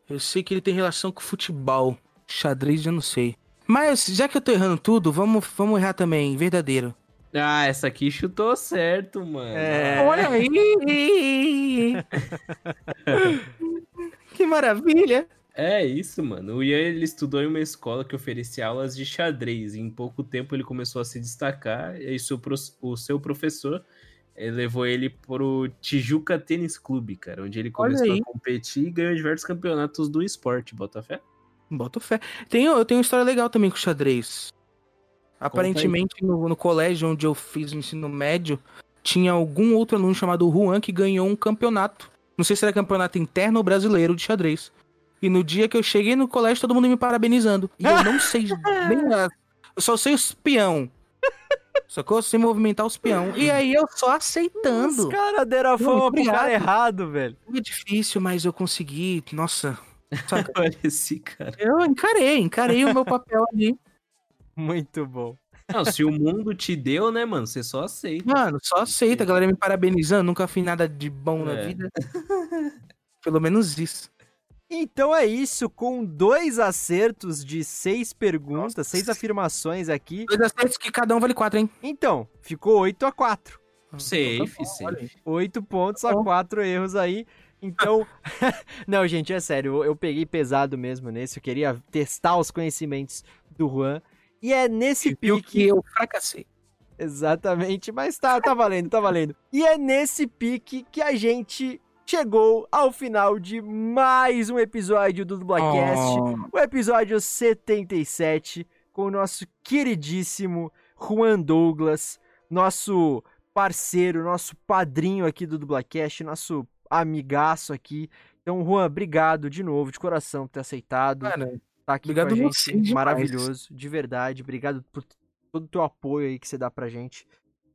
Speaker 3: eu sei que ele tem relação com futebol. Xadrez, eu não sei. Mas, já que eu tô errando tudo, vamos, vamos errar também, verdadeiro.
Speaker 2: Ah, essa aqui chutou certo, mano.
Speaker 1: É.
Speaker 3: Olha aí! que maravilha!
Speaker 2: É isso, mano. O Ian ele estudou em uma escola que oferecia aulas de xadrez. E em pouco tempo ele começou a se destacar. E seu o seu professor eh, levou ele pro Tijuca Tênis Clube, cara, onde ele começou a competir e ganhou diversos campeonatos do esporte, Botafé.
Speaker 3: Boto fé. Tenho, eu tenho uma história legal também com xadrez. Aparentemente, no, no colégio onde eu fiz o ensino médio, tinha algum outro aluno chamado Juan que ganhou um campeonato. Não sei se era campeonato interno ou brasileiro de xadrez. E no dia que eu cheguei no colégio, todo mundo me parabenizando. E eu não sei nem a- Eu só sei os peão. Sacou? Eu sei movimentar os peão. E aí eu só aceitando.
Speaker 1: Os caras deram a fama pro cara errado, velho.
Speaker 3: Foi difícil, mas eu consegui. Nossa.
Speaker 2: Olha esse cara.
Speaker 3: Eu encarei, encarei o meu papel ali.
Speaker 1: Muito bom.
Speaker 2: Não, se o mundo te deu, né, mano? Você só aceita.
Speaker 3: Mano, só aceita, a galera me parabenizando. Nunca fiz nada de bom na
Speaker 2: É.
Speaker 3: vida. Pelo menos isso.
Speaker 1: Então é isso, com dois acertos de seis perguntas, seis afirmações aqui.
Speaker 3: Dois acertos que cada um vale quatro, hein?
Speaker 1: Então, ficou 8 a 4
Speaker 2: Safe,
Speaker 3: Então tá bom, olha
Speaker 2: safe.
Speaker 3: aí.
Speaker 1: 8 pontos a. 4 erros aí. Então, não, gente, é sério, eu, peguei pesado mesmo nesse, eu queria testar os conhecimentos do Juan. E é nesse
Speaker 3: Viu
Speaker 1: pique.
Speaker 3: que eu fracassei.
Speaker 1: Exatamente, mas tá, tá valendo, tá valendo. E é nesse pique que a gente chegou ao final de mais um episódio do Dublacast,
Speaker 3: Oh,
Speaker 1: o episódio 77, com o nosso queridíssimo Juan Douglas, nosso parceiro, nosso padrinho aqui do Dublacast, nosso amigaço aqui. Então, Juan, obrigado de novo, de coração, por ter aceitado
Speaker 3: cara,
Speaker 1: tá aqui
Speaker 3: Obrigado
Speaker 1: com a gente. maravilhoso, de verdade. Obrigado por todo o teu apoio aí que você dá pra gente.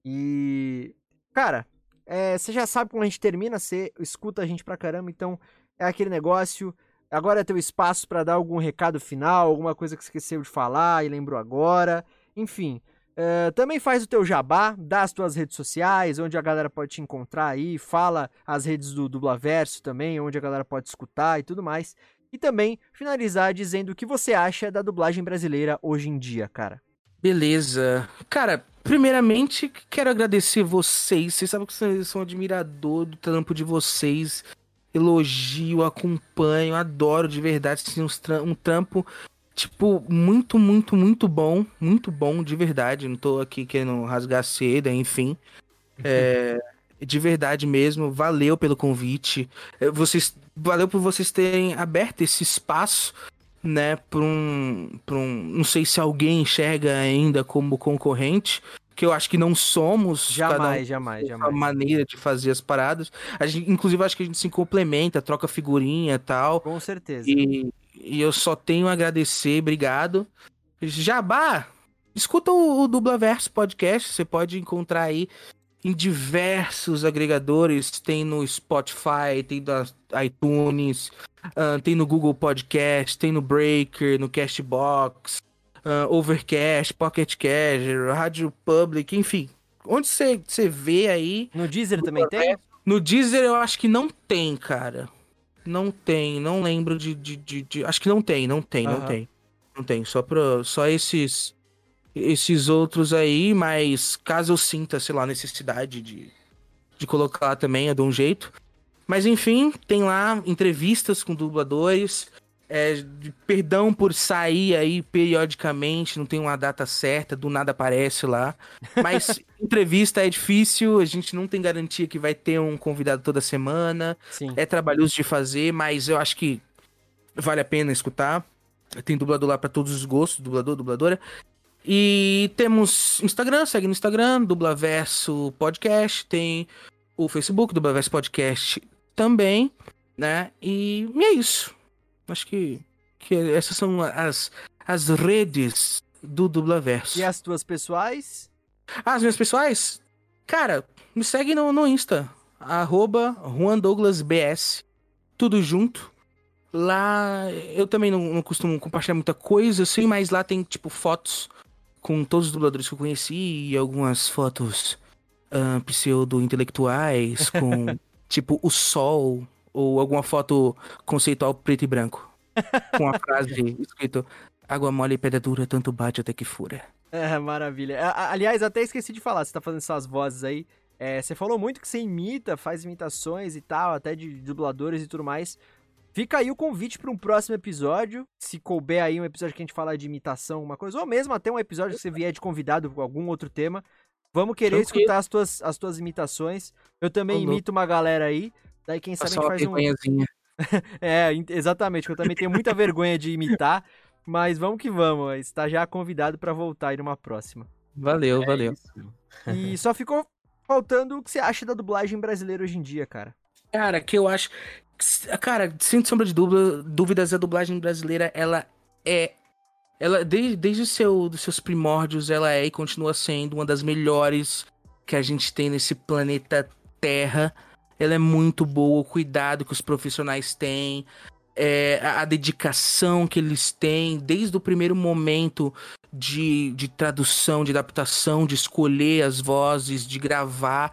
Speaker 1: E, cara, é, você já sabe como a gente termina, você escuta a gente pra caramba, então é aquele negócio. Agora é teu espaço pra dar algum recado final, alguma coisa que esqueceu de falar e lembrou agora. Enfim, é, também faz o teu jabá, dá as tuas redes sociais, onde a galera pode te encontrar aí, fala as redes do Dublaverso também, onde a galera pode escutar e tudo mais. E também finalizar dizendo o que você acha da dublagem brasileira hoje em dia, cara.
Speaker 3: Beleza. Cara, primeiramente, quero agradecer vocês. Vocês sabem que eu sou um admirador do trampo de vocês. Elogio, acompanho, adoro de verdade. Um trampo, tipo, muito, muito, muito bom. Muito bom, de verdade. Não tô aqui querendo rasgar seda, enfim. É, de verdade mesmo. Valeu pelo convite. É, Vocês, valeu por vocês terem aberto esse espaço né, para um, pra um. Não sei se alguém enxerga ainda como concorrente, que eu acho que não somos. cada um
Speaker 1: Jamais, jamais, jamais.
Speaker 3: maneira de fazer as paradas. A gente, inclusive, acho que a gente se complementa, troca figurinha e tal.
Speaker 1: Com certeza.
Speaker 3: E, e eu só tenho a agradecer, obrigado. Jabá, escuta o, o Dublaverso Podcast, você pode encontrar aí em diversos agregadores, tem no Spotify, tem no iTunes, ah, tem no Google Podcast, tem no Breaker, no Castbox, ah, Overcast, Pocket Cast, Rádio Public, enfim. Onde você vê aí,
Speaker 1: No Deezer também tem?
Speaker 3: no Deezer eu acho que não tem, cara. Não tem, não lembro de. de, de- de- acho que não tem, não tem, não
Speaker 1: Aham.
Speaker 3: tem. Não tem. Só, pra, só esses. Esses outros aí, mas caso eu sinta, sei lá, necessidade de, de colocar lá também, eu dou um jeito. Mas enfim, tem lá entrevistas com dubladores. É, de- perdão por sair aí periodicamente, não tem uma data certa, do nada aparece lá. Mas entrevista é difícil, a gente não tem garantia que vai ter um convidado toda semana.
Speaker 1: Sim.
Speaker 3: É trabalhoso de fazer, mas eu acho que vale a pena escutar. Tem dublador lá pra todos os gostos, dublador, dubladora. E temos Instagram, segue no Instagram, Dublaverso Podcast, tem o Facebook, Dublaverso Podcast também, né? E, e é isso. Acho que, que essas são as, as redes do Dublaverso.
Speaker 1: E as tuas pessoais?
Speaker 3: Ah, as minhas pessoais? Cara, me segue no, no Insta. Arroba Juan Douglas BS. Tudo junto. Lá eu também não, não costumo compartilhar muita coisa, assim, mas lá tem, tipo, fotos com todos os dubladores que eu conheci e algumas fotos ah, pseudo-intelectuais com, tipo, o sol ou alguma foto conceitual preto e branco. Com a frase escrito Água mole e pedra dura, tanto bate até que fura.
Speaker 1: É, maravilha. Aliás, até esqueci de falar, você tá fazendo suas vozes aí. É, você falou muito que você imita, faz imitações e tal, até de dubladores e tudo mais. Fica aí o convite para um próximo episódio. Se couber aí um episódio que a gente falar de imitação, alguma coisa, ou mesmo até um episódio que você vier de convidado com algum outro tema. Vamos querer
Speaker 3: Tranquilo.
Speaker 1: escutar as tuas, as tuas imitações. Eu também imito uma galera aí. Daí, quem sabe a gente
Speaker 3: uma
Speaker 1: faz um.
Speaker 3: vergonhazinha.
Speaker 1: É, exatamente, que eu também tenho muita vergonha de imitar. Mas vamos que vamos, está já convidado para voltar aí numa próxima.
Speaker 3: Valeu,
Speaker 2: É
Speaker 3: valeu.
Speaker 2: isso.
Speaker 1: E só ficou faltando o que você acha da dublagem brasileira hoje em dia, cara.
Speaker 3: Cara, que eu acho. Cara, sem sombra de dúvida, dúvidas, a dublagem brasileira, ela é ela desde, desde o seu, dos seus primórdios, ela é e continua sendo uma das melhores que a gente tem nesse planeta Terra. Ela é muito boa, o cuidado que os profissionais têm, é, a, a dedicação que eles têm, desde o primeiro momento de, de tradução, de adaptação, de escolher as vozes, de gravar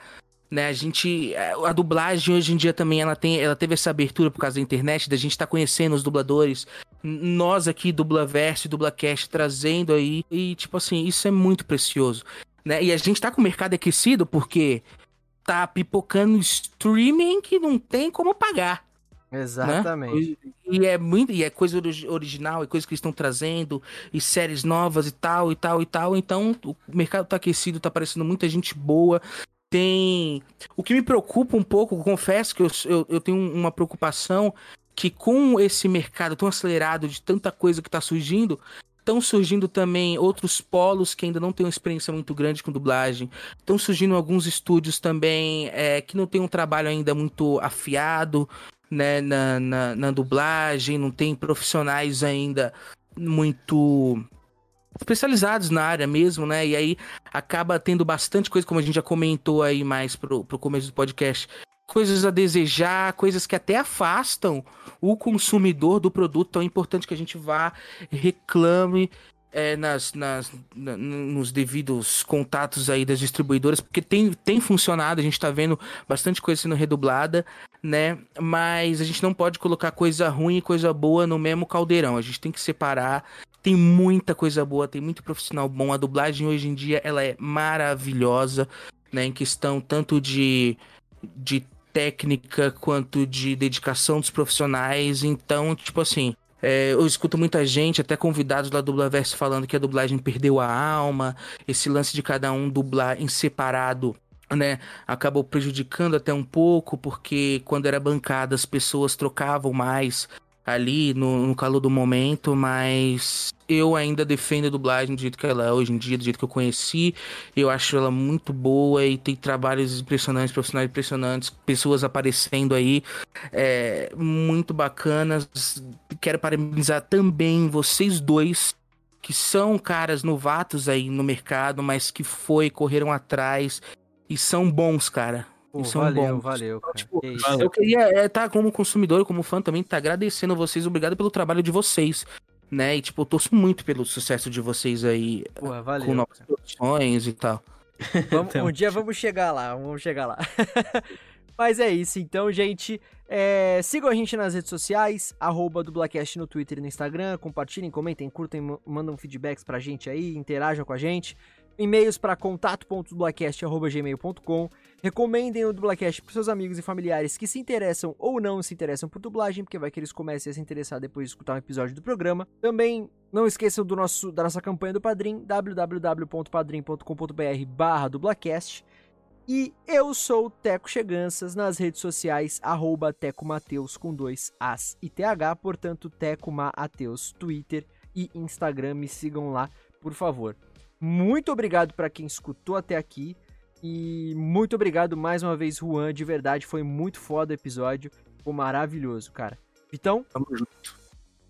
Speaker 3: né? A gente a dublagem hoje em dia também ela tem ela teve essa abertura por causa da internet, da gente estar tá conhecendo os dubladores. Nós aqui Dublaverso e Dublacast trazendo aí e tipo assim, isso é muito precioso, né? E a gente tá com o mercado aquecido porque tá pipocando streaming que não tem como pagar.
Speaker 1: Exatamente.
Speaker 3: Né? E, é muito, e é coisa original, é coisa que eles estão trazendo, e séries novas e tal, e tal, e tal. Então, o mercado tá aquecido, tá aparecendo muita gente boa tem. O que me preocupa um pouco, confesso que eu, eu, eu tenho uma preocupação que com esse mercado tão acelerado de tanta coisa que está surgindo, estão surgindo também outros polos que ainda não têm uma experiência muito grande com dublagem. Estão surgindo alguns estúdios também é, que não têm um trabalho ainda muito afiado né, na, na, na dublagem, não tem profissionais ainda muito especializados na área mesmo, né? E aí acaba tendo bastante coisa, como a gente já comentou aí mais pro, pro começo do podcast. Coisas a desejar, coisas que até afastam o consumidor do produto. Então é importante que a gente vá, reclame é, nas, nas, na, nos devidos contatos aí das distribuidoras, porque tem, tem funcionado, a gente tá vendo bastante coisa sendo redublada, né? Mas a gente não pode colocar coisa ruim e coisa boa no mesmo caldeirão. A gente tem que separar tem muita coisa boa, tem muito profissional bom. A dublagem hoje em dia ela é maravilhosa, né? Em questão tanto de, de técnica quanto de dedicação dos profissionais. Então, tipo assim, é, eu escuto muita gente, até convidados da Dublaverse, falando que a dublagem perdeu a alma, esse lance de cada um dublar em separado. Né, acabou prejudicando até um pouco, porque quando era bancada as pessoas trocavam mais ali no, no, calor do momento, mas eu ainda defendo a dublagem do jeito que ela é hoje em dia, do jeito que eu conheci. Eu acho ela muito boa e tem trabalhos impressionantes, profissionais impressionantes, pessoas aparecendo aí, é, muito bacanas. Quero parabenizar também vocês dois, que são caras novatos aí no mercado, mas que foi, correram atrás e são bons, cara.
Speaker 1: Pô, são valeu, bons. valeu, cara.
Speaker 3: Tipo, que eu queria estar é, tá, como consumidor, como fã também, tá agradecendo vocês, obrigado pelo trabalho de vocês, né? E tipo, eu torço muito pelo sucesso de vocês aí
Speaker 1: Pô, valeu,
Speaker 3: com novas produções e tal.
Speaker 1: Vamos, então... Um dia vamos chegar lá, vamos chegar lá. Mas é isso, então, gente. É, sigam a gente nas redes sociais, arroba dublacast no Twitter e no Instagram. Compartilhem, comentem, curtem, mandam feedbacks pra gente aí, interajam com a gente. E-mails para contato.dublacast.gmail.com Recomendem o Dublacast para seus amigos e familiares que se interessam ou não se interessam por dublagem, porque vai que eles comecem a se interessar depois de escutar um episódio do programa. Também não esqueçam do nosso, da nossa campanha do Padrim, www.padrim.com.br barra dublacast. E eu sou Teco Cheganças nas redes sociais, arroba Teco Mateus com dois As e TH, portanto Teco Mateus, Twitter e Instagram, me sigam lá, por favor. Muito obrigado para quem escutou até aqui. E muito obrigado mais uma vez, Juan. De verdade, foi muito foda o episódio. Ficou maravilhoso, cara. Vitão?
Speaker 2: Tamo junto.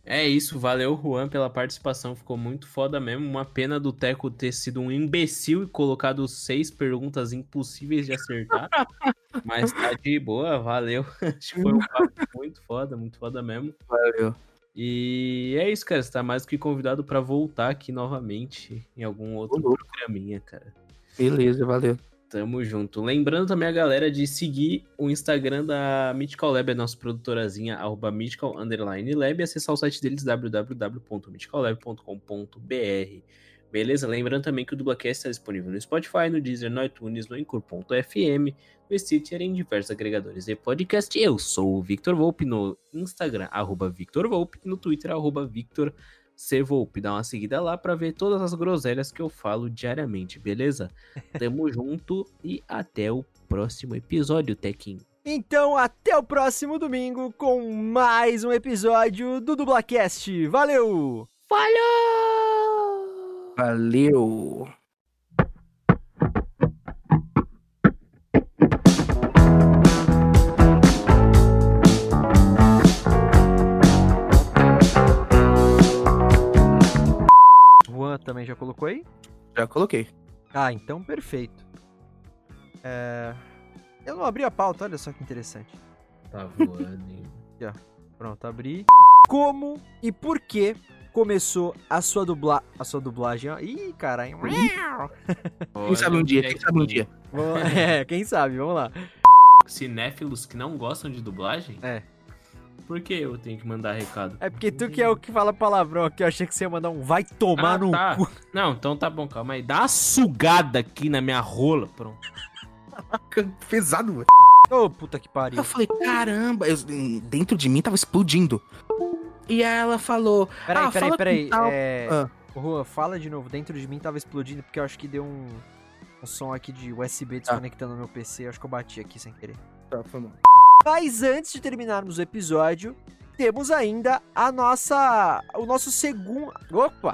Speaker 2: É isso, valeu, Juan, pela participação. Ficou muito foda mesmo. Uma pena do Teco ter sido um imbecil e colocado seis perguntas impossíveis de acertar. Mas tá de boa, valeu. Acho que foi um papo muito foda, muito foda mesmo.
Speaker 3: Valeu.
Speaker 2: E é isso, cara. Você tá mais do que convidado para voltar aqui novamente em algum outro programinha, cara.
Speaker 3: Beleza, valeu.
Speaker 2: Tamo junto. Lembrando também a galera de seguir o Instagram da Mythical Lab, a nossa produtorazinha, arroba Mythical Underline Lab, e acessar o site deles, www.mythicallab.com.br. Beleza? Lembrando também que o Dublacast está disponível no Spotify, no Deezer, no iTunes, no Incur.fm, no Stitcher e em diversos agregadores de podcast. Eu sou o Victor Volpe no Instagram, arroba Victor Volpe, no Twitter, arroba Victor Volpe. Dá uma seguida lá para ver todas as groselhas que eu falo diariamente, beleza? Tamo junto e até o próximo episódio, Tequinho.
Speaker 1: Então, até o próximo domingo com mais um episódio do Dublacast. Valeu!
Speaker 3: Falhou! Valeu! Já coloquei.
Speaker 1: Ah, então perfeito. É... Eu não abri a pauta, olha só que interessante.
Speaker 2: Tá voando, hein?
Speaker 1: Pronto, abri. Como e por que começou a sua dubla... a sua dublagem? ó? Ih, caralho.
Speaker 3: Quem sabe um dia, quem sabe um dia.
Speaker 1: É, quem sabe, vamos lá.
Speaker 2: Cinéfilos que não gostam de dublagem?
Speaker 1: É.
Speaker 2: Por que eu tenho que mandar recado?
Speaker 1: É porque tu que é o que fala palavrão aqui, eu achei que você ia mandar um vai tomar
Speaker 2: Ah,
Speaker 1: no
Speaker 2: tá.
Speaker 1: cu.
Speaker 2: Não, então tá bom, calma aí. Dá uma sugada aqui na minha rola. Pronto.
Speaker 3: Pesado, velho.
Speaker 1: Ô, puta que pariu.
Speaker 3: Eu falei, caramba, eu- dentro de mim tava explodindo. E aí ela falou,
Speaker 1: Peraí,
Speaker 3: Ah,
Speaker 1: peraí,
Speaker 3: fala
Speaker 1: peraí.
Speaker 3: tal-
Speaker 1: É...
Speaker 3: Ah.
Speaker 1: Ô, Juan, fala de novo. Dentro de mim tava explodindo porque eu acho que deu um, um som aqui de USB desconectando no meu PC. Eu acho que eu bati aqui sem querer.
Speaker 3: Tá, foi mal.
Speaker 1: Mas antes de terminarmos o episódio, temos ainda a nossa. O nosso segundo. Opa!